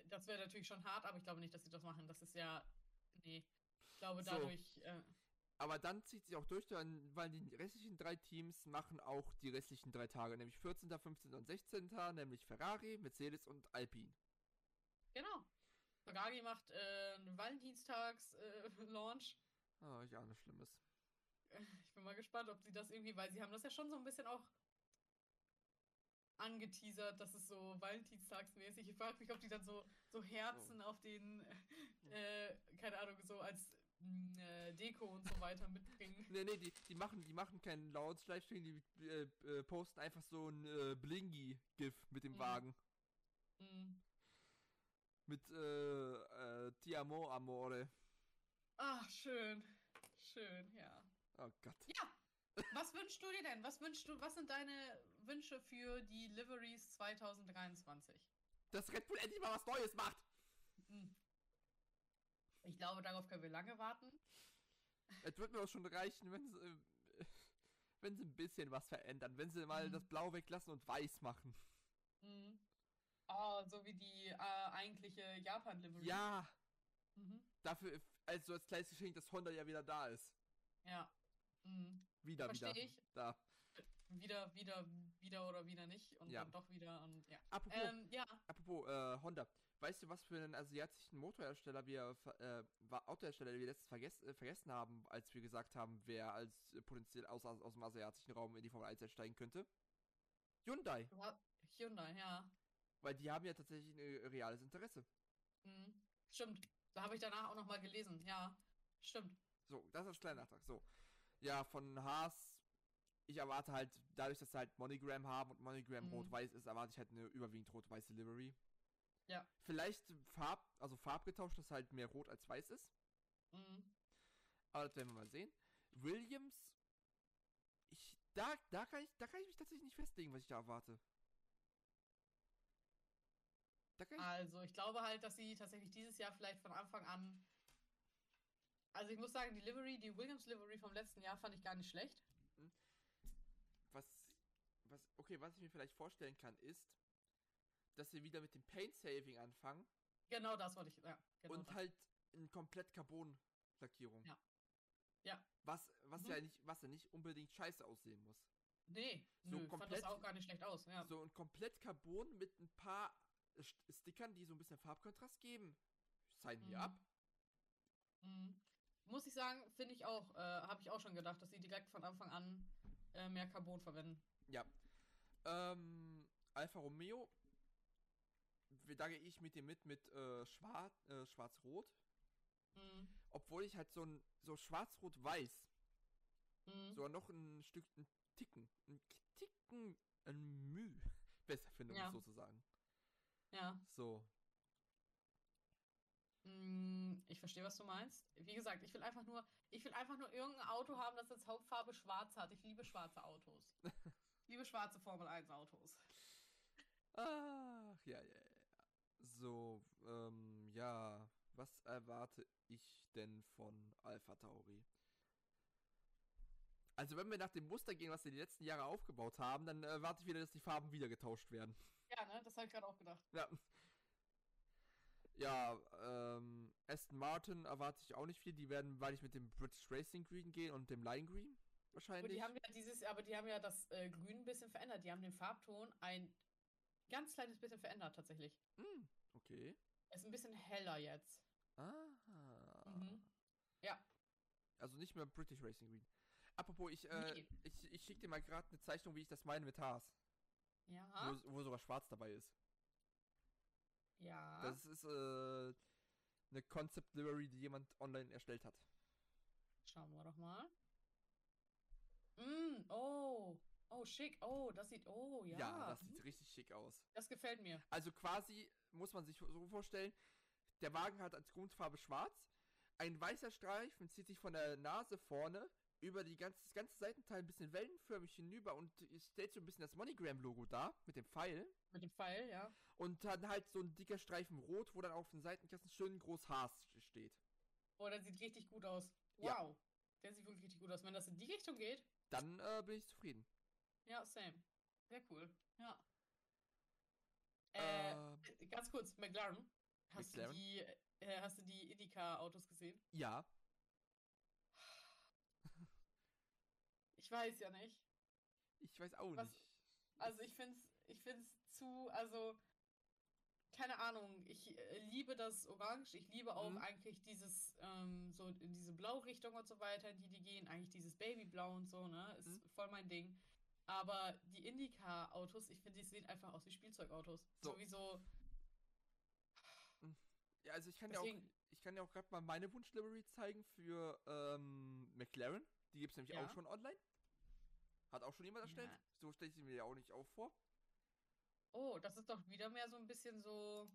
Das wäre natürlich schon hart, aber ich glaube nicht, dass sie das machen. Das ist ja. Nee. Ich glaube, So. dadurch. Äh, Aber dann zieht sich auch durch, dann, weil die restlichen drei Teams machen auch die restlichen drei Tage, nämlich 14., 15. und 16., nämlich Ferrari, Mercedes und Alpine. genau. Ferrari macht äh, einen Valentinstags-Launch. Ah, ich ahne Schlimmes. ich bin mal gespannt, ob sie das irgendwie, weil sie haben das ja schon so ein bisschen auch angeteasert, dass es so Valentinstagsmäßig. Ich frage mich, ob die dann so, so Herzen auf den, äh, keine Ahnung, so als äh, Deko und so weiter mitbringen. Nee, nee, die, die machen, die machen keinen Launch-Livestream, die äh, äh, posten einfach so ein äh, Blingy-GIF mit dem Mhm. Wagen. Mhm. Mit äh, äh, Ti amo, amore. Ach, schön. Schön, ja. Oh Gott. Ja. Was wünschst du dir denn? Was wünschst du, was sind deine Wünsche für die Liveries 2023? Dass Red Bull endlich mal was Neues macht. Ich glaube, darauf können wir lange warten. Es wird mir auch schon reichen, wenn sie, äh, wenn sie ein bisschen was verändern. Wenn sie mal Mhm. das Blau weglassen und weiß machen. Mhm. Oh, so wie die äh, eigentliche Japan-Livery. Ja, Mhm. dafür, also als kleines Geschenk, dass Honda ja wieder da ist. Ja. Mhm. Wieder, Versteh wieder. ich. Da. Wieder, wieder, wieder oder wieder nicht. Und Ja. dann doch wieder und ja. Apropos, Ähm, ja. apropos äh, Honda. Weißt du, was für einen asiatischen Motorhersteller wir, äh, Autohersteller wir letztens vergess äh, vergessen haben, als wir gesagt haben, wer als äh, potenziell aus, aus, aus dem asiatischen Raum in die Formel 1 einsteigen könnte? Hyundai. Hast- Hyundai, ja. Weil die haben ja tatsächlich ein äh, reales Interesse. Mhm. Stimmt. Da habe ich danach auch nochmal gelesen. Ja. Stimmt. So, das ist ein kleiner Nachtrag. So. Ja, von Haas, ich erwarte halt, dadurch, dass sie halt Monogram haben und Monogram Mhm. rot-weiß ist, erwarte ich halt eine überwiegend rot-weiße Livery. Ja. Vielleicht Farb, also farbgetauscht, dass halt mehr rot als weiß ist. Mhm. Aber das werden wir mal sehen. Williams, ich, da, da kann ich, da kann ich mich tatsächlich nicht festlegen, was ich da erwarte. Da ich, Also, ich glaube halt, dass sie tatsächlich dieses Jahr vielleicht von Anfang an. Also, ich muss sagen, die Livery, die Williams Livery vom letzten Jahr fand ich gar nicht schlecht. Was, okay, was ich mir vielleicht vorstellen kann, ist, dass sie wieder mit dem Paint Saving anfangen Genau das wollte ich. Ja, genau und das. halt in komplett Carbon-Lackierung. Ja. Ja. Was, was Mhm. ja nicht, was ja nicht unbedingt scheiße aussehen muss. Nee, so nö, fand das komplett- auch gar nicht schlecht aus. Ja. So ein komplett Carbon mit ein paar St- Stickern, die so ein bisschen Farbkontrast geben. Sign me Mhm. up. Mhm. Muss ich sagen, finde ich auch, äh, habe ich auch schon gedacht, dass sie direkt von Anfang an äh, mehr Carbon verwenden. Ja. Ähm, Alfa Romeo. wie- Da gehe ich mit dem mit mit äh, schwarz, äh, schwarz-rot. Mhm. Obwohl ich halt so ein so schwarz-rot-weiß Mhm. sogar noch ein Stück, ein Ticken, ein Ticken, ein Müh besser finde, um Ja. es so zu sagen. Ja. So. Mm, Ich verstehe, was du meinst. Wie gesagt, ich will einfach nur, ich will einfach nur irgendein Auto haben, das als Hauptfarbe schwarz hat. Ich liebe schwarze Autos. liebe schwarze Formel 1 Autos. Ach, ja, ja, ja. So, ähm, ja. Was erwarte ich denn von Alpha Tauri? Also, wenn wir nach dem Muster gehen, was wir die letzten Jahre aufgebaut haben, dann erwarte ich wieder, dass die Farben wieder getauscht werden. Ja, ne? Das habe ich gerade auch gedacht. Ja. Ja, ähm, Aston Martin erwarte ich auch nicht viel. Die werden, weil ich mit dem British Racing Green gehen und dem Lime Green Aber wahrscheinlich. die haben ja dieses, aber die haben ja das äh, Grün ein bisschen verändert. Die haben den Farbton ein ganz kleines bisschen verändert tatsächlich. Hm, okay. Ist ein bisschen heller jetzt. Aha. Mhm. Ja. Also nicht mehr British Racing Green. Apropos, ich, äh, Nee. ich, ich schicke dir mal gerade eine Zeichnung, wie ich das meine mit Haas. Ja. Wo, wo sogar schwarz dabei ist. Ja. Das ist äh, eine Concept Library, die jemand online erstellt hat. Schauen wir doch mal. Mm, oh. Oh, schick. Oh, das sieht. Oh, ja. das Mhm. sieht richtig schick aus. Das gefällt mir. Also quasi muss man sich so vorstellen, der Wagen hat als Grundfarbe schwarz, ein weißer Streifen zieht sich von der Nase vorne über die ganze, das ganze Seitenteil ein bisschen wellenförmig hinüber und stellt so ein bisschen das MoneyGram-Logo dar, mit dem Pfeil. Mit dem Pfeil, ja. Und dann halt so ein dicker Streifen rot, wo dann auf den Seitenkasten schön groß Haas steht. Oh, der sieht richtig gut aus. Ja. Wow. Der sieht wirklich richtig gut aus. Wenn das in die Richtung geht, Dann äh, bin ich zufrieden. ja, same. Sehr cool. Ja. Äh, Ähm, ganz kurz, McLaren. Hast McLaren? du die, äh, hast du die IndyCar-Autos gesehen? ja, Ich weiß ja nicht. ich weiß auch Was- nicht. Also ich find's, ich find's zu, also keine Ahnung, ich äh, liebe das Orange, ich liebe auch Mhm. eigentlich dieses, ähm, so in diese Blau-Richtung und so weiter, die die gehen, eigentlich dieses Babyblau und so, ne, ist Mhm. voll mein Ding. Aber die Indycar-Autos, ich finde, die sehen einfach aus wie Spielzeugautos. So. Sowieso, Ja, also ich kann ja auch, deswegen, ich kann ja auch gerade mal meine Wunschlibrary zeigen für ähm, McLaren. Die gibt es nämlich Ja. auch schon online. Hat auch schon jemand erstellt. Ja. So stelle ich sie mir ja auch nicht auch vor. Oh, das ist doch wieder mehr so ein bisschen so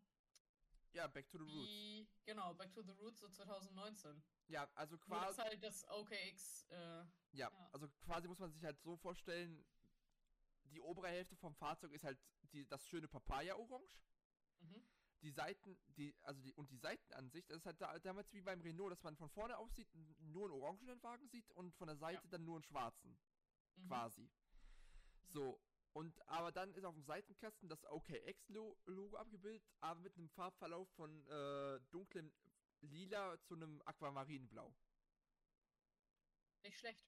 Ja, Back to the Roots. wie, genau, Back to the Roots so 2019. Ja, also Nur, dass quasi, halt das OKX, äh, ja, ja. also quasi muss man sich halt so vorstellen, die obere Hälfte vom Fahrzeug ist halt die, das schöne Papaya-Orange. mhm. Die Seiten, die, also die, und die Seitenansicht, das ist halt da, damals wie beim Renault, dass man von vorne aus sieht, n- nur einen orangenen Wagen sieht und von der Seite dann nur einen schwarzen. Mhm. quasi. So, und aber dann ist auf dem Seitenkasten das OKX-Logo abgebildet, aber mit einem Farbverlauf von äh, dunklem Lila zu einem Aquamarinblau. Nicht schlecht.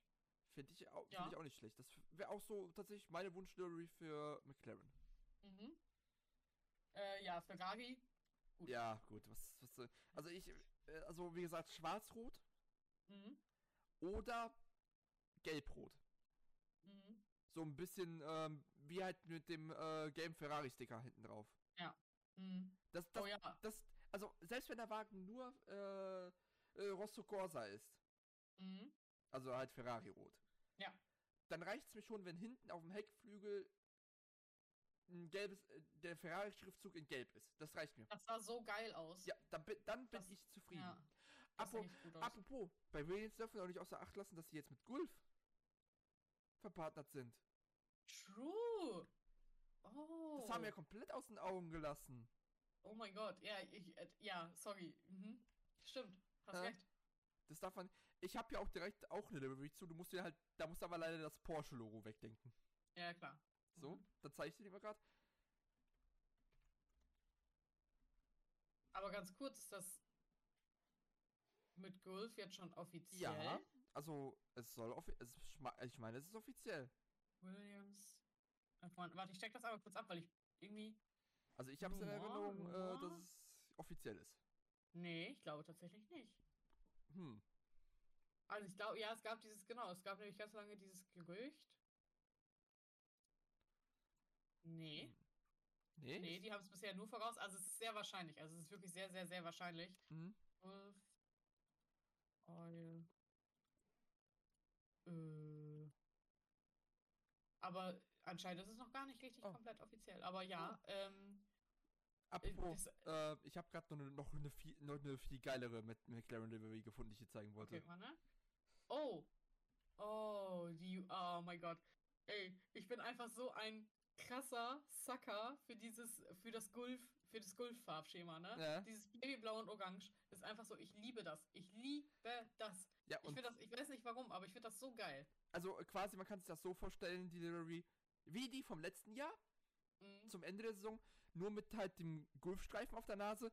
Finde ich, au- Ja. find ich auch nicht schlecht. Das wäre auch so tatsächlich meine Wunschlibrary für McLaren. Mhm. Äh, ja, Ferrari. Gut. Ja, gut. Was, was, soll- also ich, äh, also wie gesagt, schwarz-rot Mhm. oder gelb-rot. So ein bisschen ähm, wie halt mit dem äh, gelben Ferrari-Sticker hinten drauf. Mhm. Das, das, oh ja. das, also selbst wenn der Wagen nur äh, äh, Rosso Corsa ist, Mhm. also halt Ferrari rot, Ja. dann reicht es mir schon, wenn hinten auf dem Heckflügel ein gelbes, äh, der Ferrari-Schriftzug in gelb ist. Das reicht mir. Das sah so geil aus. Ja, dann, bin- dann bin Das- ich zufrieden. Ja. Apo, apropos, bei Williams dürfen wir auch nicht außer Acht lassen, dass sie jetzt mit Gulf verpartnert sind. True. Oh. Das haben wir ja komplett aus den Augen gelassen. Oh mein Gott. Ja, ich, äh, ja, sorry. Mhm. Stimmt. Hast Äh, recht. Das darf man. Ich habe ja auch direkt auch eine Library zu. Du musst dir halt, da musst du aber leider das Porsche-Logo wegdenken. Ja, klar. So, Mhm. dann zeige ich dir mal gerade. Aber ganz kurz, ist das mit Gulf jetzt schon offiziell? Ja, also es soll offi es schma- ich meine, es ist offiziell. Williams. F1. Warte, ich check das aber kurz ab, weil ich irgendwie. Also ich habe es in Ja, Erinnerung, äh, dass es offiziell ist. Nee, ich glaube tatsächlich nicht. Hm. Also ich glaube, ja, es gab dieses, genau, es gab nämlich ganz lange dieses Gerücht. Nee, Nee? nee, die haben es bisher nur voraus. Also es ist sehr wahrscheinlich. Also es ist wirklich sehr, sehr, sehr wahrscheinlich. Hm. Wolf Oil. Äh. Aber anscheinend ist es noch gar nicht richtig Oh. komplett offiziell. Aber ja, ähm, Apropos, äh, ich habe gerade noch, eine- noch, eine viel, noch eine viel geilere mit McLaren Livery gefunden, die ich dir zeigen wollte. Okay, warte. Oh. Oh, die. Oh mein Gott. Ey, ich bin einfach so ein krasser Sucker für dieses, für das Gulf, für das Gulf-Farbschema, ne? Ja. Dieses Babyblau und Orange. Ist einfach so, ich liebe das. Ich liebe das. Ja, Ich das, ich weiß nicht warum, aber ich finde das so geil. also quasi, man kann sich das so vorstellen, die Livery, wie die vom letzten Jahr Mhm. zum Ende der Saison, nur mit halt dem Gulfstreifen auf der Nase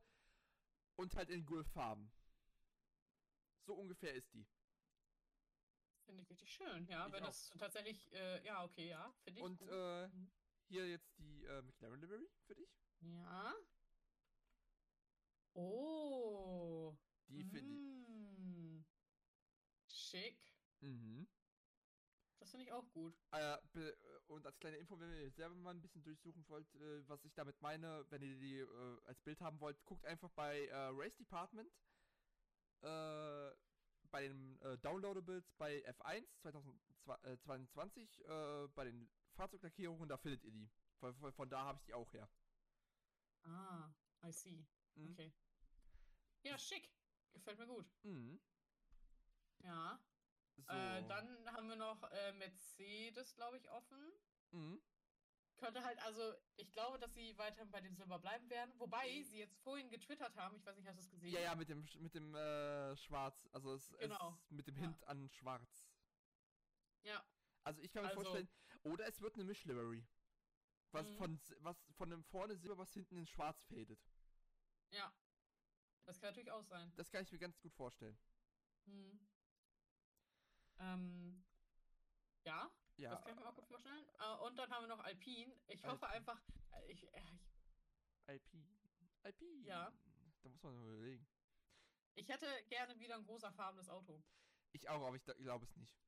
und halt in Gulffarben. So ungefähr ist die. Finde ich richtig schön, ja. Ich wenn auch. das tatsächlich, äh, ja, okay, ja. Finde ich. Und gut. äh, Mhm. hier jetzt die äh, McLaren Livery für dich. ja. Oh. Die finde ich. Schick. Mhm. Das finde ich auch gut. Äh, äh, und als kleine Info, wenn ihr selber mal ein bisschen durchsuchen wollt, äh, was ich damit meine, wenn ihr die äh, als Bild haben wollt, guckt einfach bei äh, Race Department, äh, bei den äh, Downloadables bei F1 2022, äh, bei den Fahrzeuglackierungen, da findet ihr die. Von, von, von da habe ich die auch her. Ah, I see. Mhm. Okay. Ja, schick. Gefällt mir gut. Mhm. Ja. So. Äh, dann haben wir noch äh, Mercedes, glaube ich, offen. Mhm. Könnte halt, also, ich glaube, dass sie weiterhin bei dem Silber bleiben werden. Wobei sie jetzt vorhin getwittert haben, ich weiß nicht, hast du es gesehen? Ja, ja, mit dem, mit dem äh, Schwarz, also es, Genau. es mit dem Ja. Hint an Schwarz. Ja. Also ich kann mir Also- vorstellen, oder es wird eine Mischlivery. Was Mhm. von was von dem vorne Silber, was hinten in Schwarz fadet. Ja. Das kann natürlich auch sein. Das kann ich mir ganz gut vorstellen. Hm. Ähm, ja, Ja, das kann ich mir auch gut vorstellen. Äh, und dann haben wir noch Alpine. Ich hoffe Alpine. einfach, äh, ich, äh, ich, Alpine. Alpine. Ja. Da muss man überlegen. ich hätte gerne wieder ein großer farbenes Auto. Ich auch, aber ich glaube es nicht.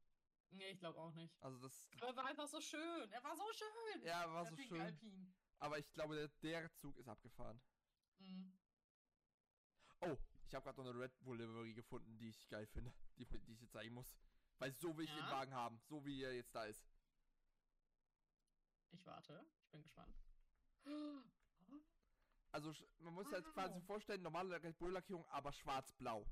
Nee, ich glaube auch nicht. Also das. Aber er war einfach so schön. Er war so schön. Ja, war der so Pink schön. Alpine. Aber ich glaube, der, der Zug ist abgefahren. Mhm. Oh, ich habe gerade noch eine Red Bull Livery gefunden, die ich geil finde. Die, die ich jetzt zeigen muss. Weil so will ich den Ja? Wagen haben. So wie er jetzt da ist. Ich warte. Ich bin gespannt. Also man muss halt quasi Wow. vorstellen, normale Red Bull Lackierung, aber schwarz-blau.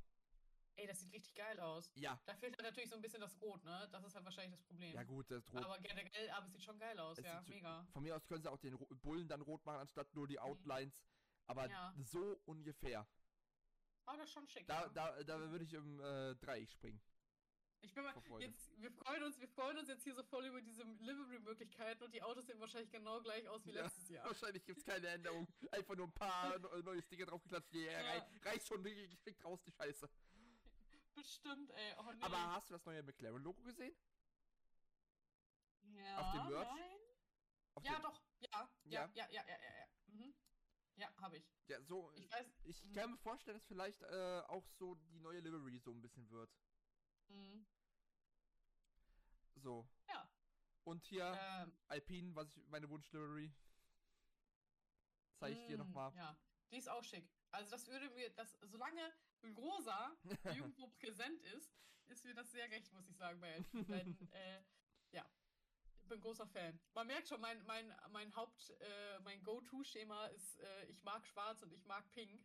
Ey, das sieht richtig geil aus. Ja. Da fehlt halt natürlich so ein bisschen das Rot, ne? Das ist halt wahrscheinlich das Problem. Ja gut, das rot. Aber generell, aber es sieht schon geil aus, Es ja. Mega. Von mir aus können sie auch den Bullen dann rot machen, anstatt nur die Outlines. Aber. Ja. so ungefähr. Oh, das ist schon schick. Da, ja. da, da würde ich im äh, Dreieck springen. Ich bin mal, jetzt, wir freuen uns, wir freuen uns jetzt hier so voll über diese Livery-Möglichkeiten und die Autos sehen wahrscheinlich genau gleich aus wie Ja. letztes Jahr. Wahrscheinlich gibt es keine Änderung. Einfach nur ein paar ne- neue Sticker draufgeklatscht. Yeah, Ja. rei reicht schon, geschickt raus, die Scheiße. Bestimmt, ey. Oh, nee. Aber hast du das neue McLaren-Logo gesehen? ja, auf dem Merch? Nein? Auf Ja, dem- doch. Ja, Ja? ja, ja, ja, ja, ja. Ja, mhm. ja habe ich. Ja, so. Ich weiß. Ich Mhm. kann mir vorstellen, dass vielleicht äh, auch so die neue Livery so ein bisschen wird. Mhm. So. Ja. Und hier Ähm, Alpine, was ich meine Wunsch-Livery. Zeige ich dir mm, nochmal. Ja, die ist auch schick. Also das würde mir, das, solange rosa irgendwo präsent ist, ist mir das sehr recht, muss ich sagen, bei. Denn, äh, ja, ich bin großer Fan. Man merkt schon, mein, mein, mein Haupt, äh, mein Go-To-Schema ist, äh, ich mag schwarz und ich mag pink.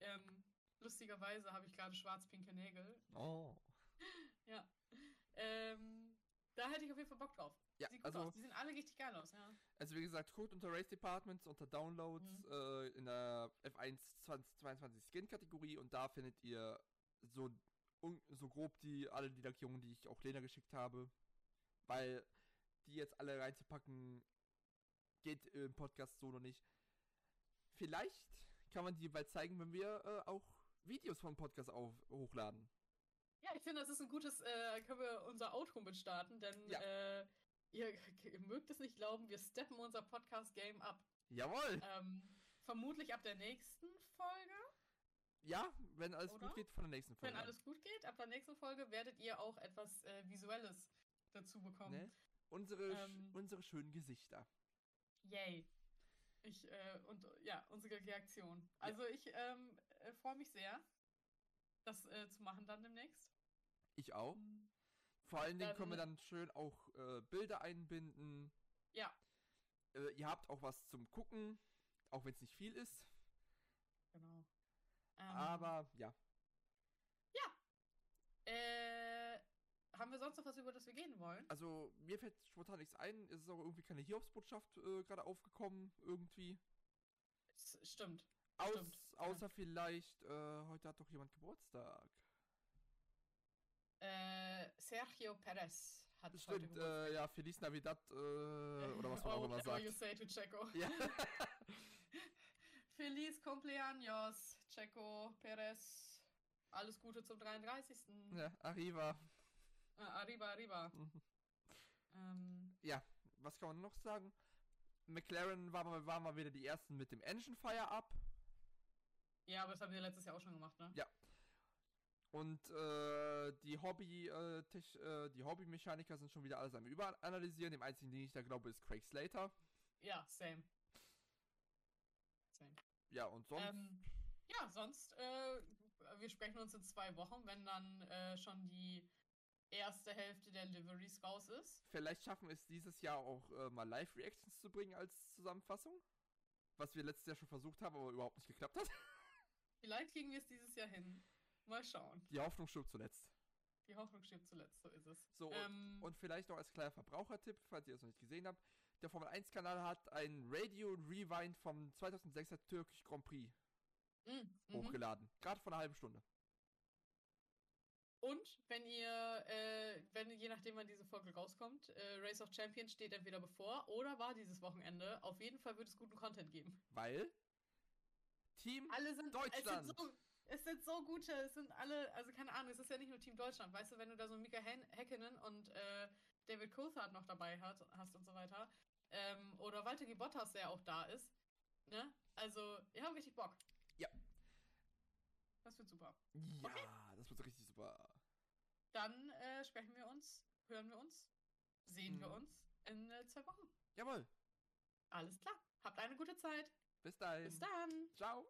Ähm, lustigerweise habe ich gerade schwarz-pinke Nägel. Oh. Ja. Ähm, da hätte ich auf jeden Fall Bock drauf. Ja, Sieht gut also, aus. Die sehen alle richtig geil aus, ja. also wie gesagt, guckt unter Race Departments, unter Downloads, Mhm. äh, in der F1 2022 Skin-Kategorie und da findet ihr so, un, so grob die alle die Lackierungen, die ich auch Lena geschickt habe. Weil die jetzt alle reinzupacken, geht im Podcast so noch nicht. Vielleicht kann man die bald zeigen, wenn wir äh, auch Videos vom Podcast auf, hochladen. Ja, ich finde, das ist ein gutes, äh, können wir unser Outro mit starten, denn Ja. äh, ihr, ihr mögt es nicht glauben, wir steppen unser Podcast-Game ab. Jawohl! Ähm, vermutlich ab der nächsten Folge, Ja, wenn alles Oder? gut geht, von der nächsten Folge. wenn alles gut geht. Ab der nächsten Folge werdet ihr auch etwas äh, Visuelles dazu bekommen. Ne? Unsere, sch- Ähm. unsere schönen Gesichter. Yay. Ich, äh, und ja, unsere Reaktion. Also ich ähm, äh, freue mich sehr, das äh, zu machen dann demnächst. Ich auch. Vor allen Dingen können wir Dann- schön auch äh, Bilder einbinden. Ja. Äh, ihr habt auch was zum Gucken. Auch wenn es nicht viel ist. Genau. Ähm, Aber ja. Äh, haben wir sonst noch was, über das wir gehen wollen? Also mir fällt spontan nichts ein. Es ist auch irgendwie keine Hiobsbotschaft äh, gerade aufgekommen. Irgendwie. S stimmt. Aus, Stimmt, außer vielleicht, äh, heute hat doch jemand Geburtstag. Äh, Sergio Perez hat heute Stimmt, Geburtstag. äh, ja, Feliz Navidad, äh, oder was man auch immer Whatever sagt. you say to Checo. Ja. Feliz Cumpleaños, Checo Perez. Alles Gute zum 33. ja, Arriva. Äh, arriba, arriba. Mhm. Ähm, Ja, was kann man noch sagen? McLaren war mal, war mal wieder die ersten mit dem Engine Fire Up. Ja, aber das haben wir letztes Jahr auch schon gemacht, ne? Ja. Und äh, die Hobby, äh, Tech, äh, die Hobbymechaniker sind schon wieder alles am Überanalysieren. Dem einzigen, den ich da glaube, ist Craig Slater. Ja, same. Same. Ja, und sonst. Ähm, ja, sonst, äh, wir sprechen uns in zwei Wochen, wenn dann äh, schon die erste Hälfte der Liveries raus ist. Vielleicht schaffen wir es dieses Jahr auch äh, mal Live-Reactions zu bringen als Zusammenfassung. Was wir letztes Jahr schon versucht haben, aber überhaupt nicht geklappt hat. Vielleicht kriegen wir es dieses Jahr hin. Mal schauen. Die Hoffnung stirbt zuletzt. Die Hoffnung stirbt zuletzt, so ist es. So, und- ähm, Und vielleicht noch als kleiner Verbrauchertipp, falls ihr es noch nicht gesehen habt. Der Formel 1-Kanal hat ein Radio Rewind vom 2006er Türkisch Grand Prix mm, hochgeladen. Gerade vor einer halben Stunde. Und wenn ihr, äh, wenn je nachdem, wann diese Folge rauskommt, äh, Race of Champions steht entweder bevor oder war dieses Wochenende. Auf jeden Fall wird es guten Content geben. Weil Team Alle sind Deutschland. Es sind, so, es sind so gute, es sind alle, also keine Ahnung, es ist ja nicht nur Team Deutschland, weißt du, wenn du da so Mika Häkkinen und äh, David Coulthard noch dabei hat, hast und so weiter, ähm, oder Walter G. Bottas, der auch da ist, ne? Also, wir haben richtig Bock. Ja. Das wird super. Ja, Okay. das wird richtig super. Dann äh, sprechen wir uns, hören wir uns, sehen wir Mhm. uns in äh, zwei Wochen. Jawohl. Alles klar. Habt eine gute Zeit. Bis dahin. Bis dann. Ciao.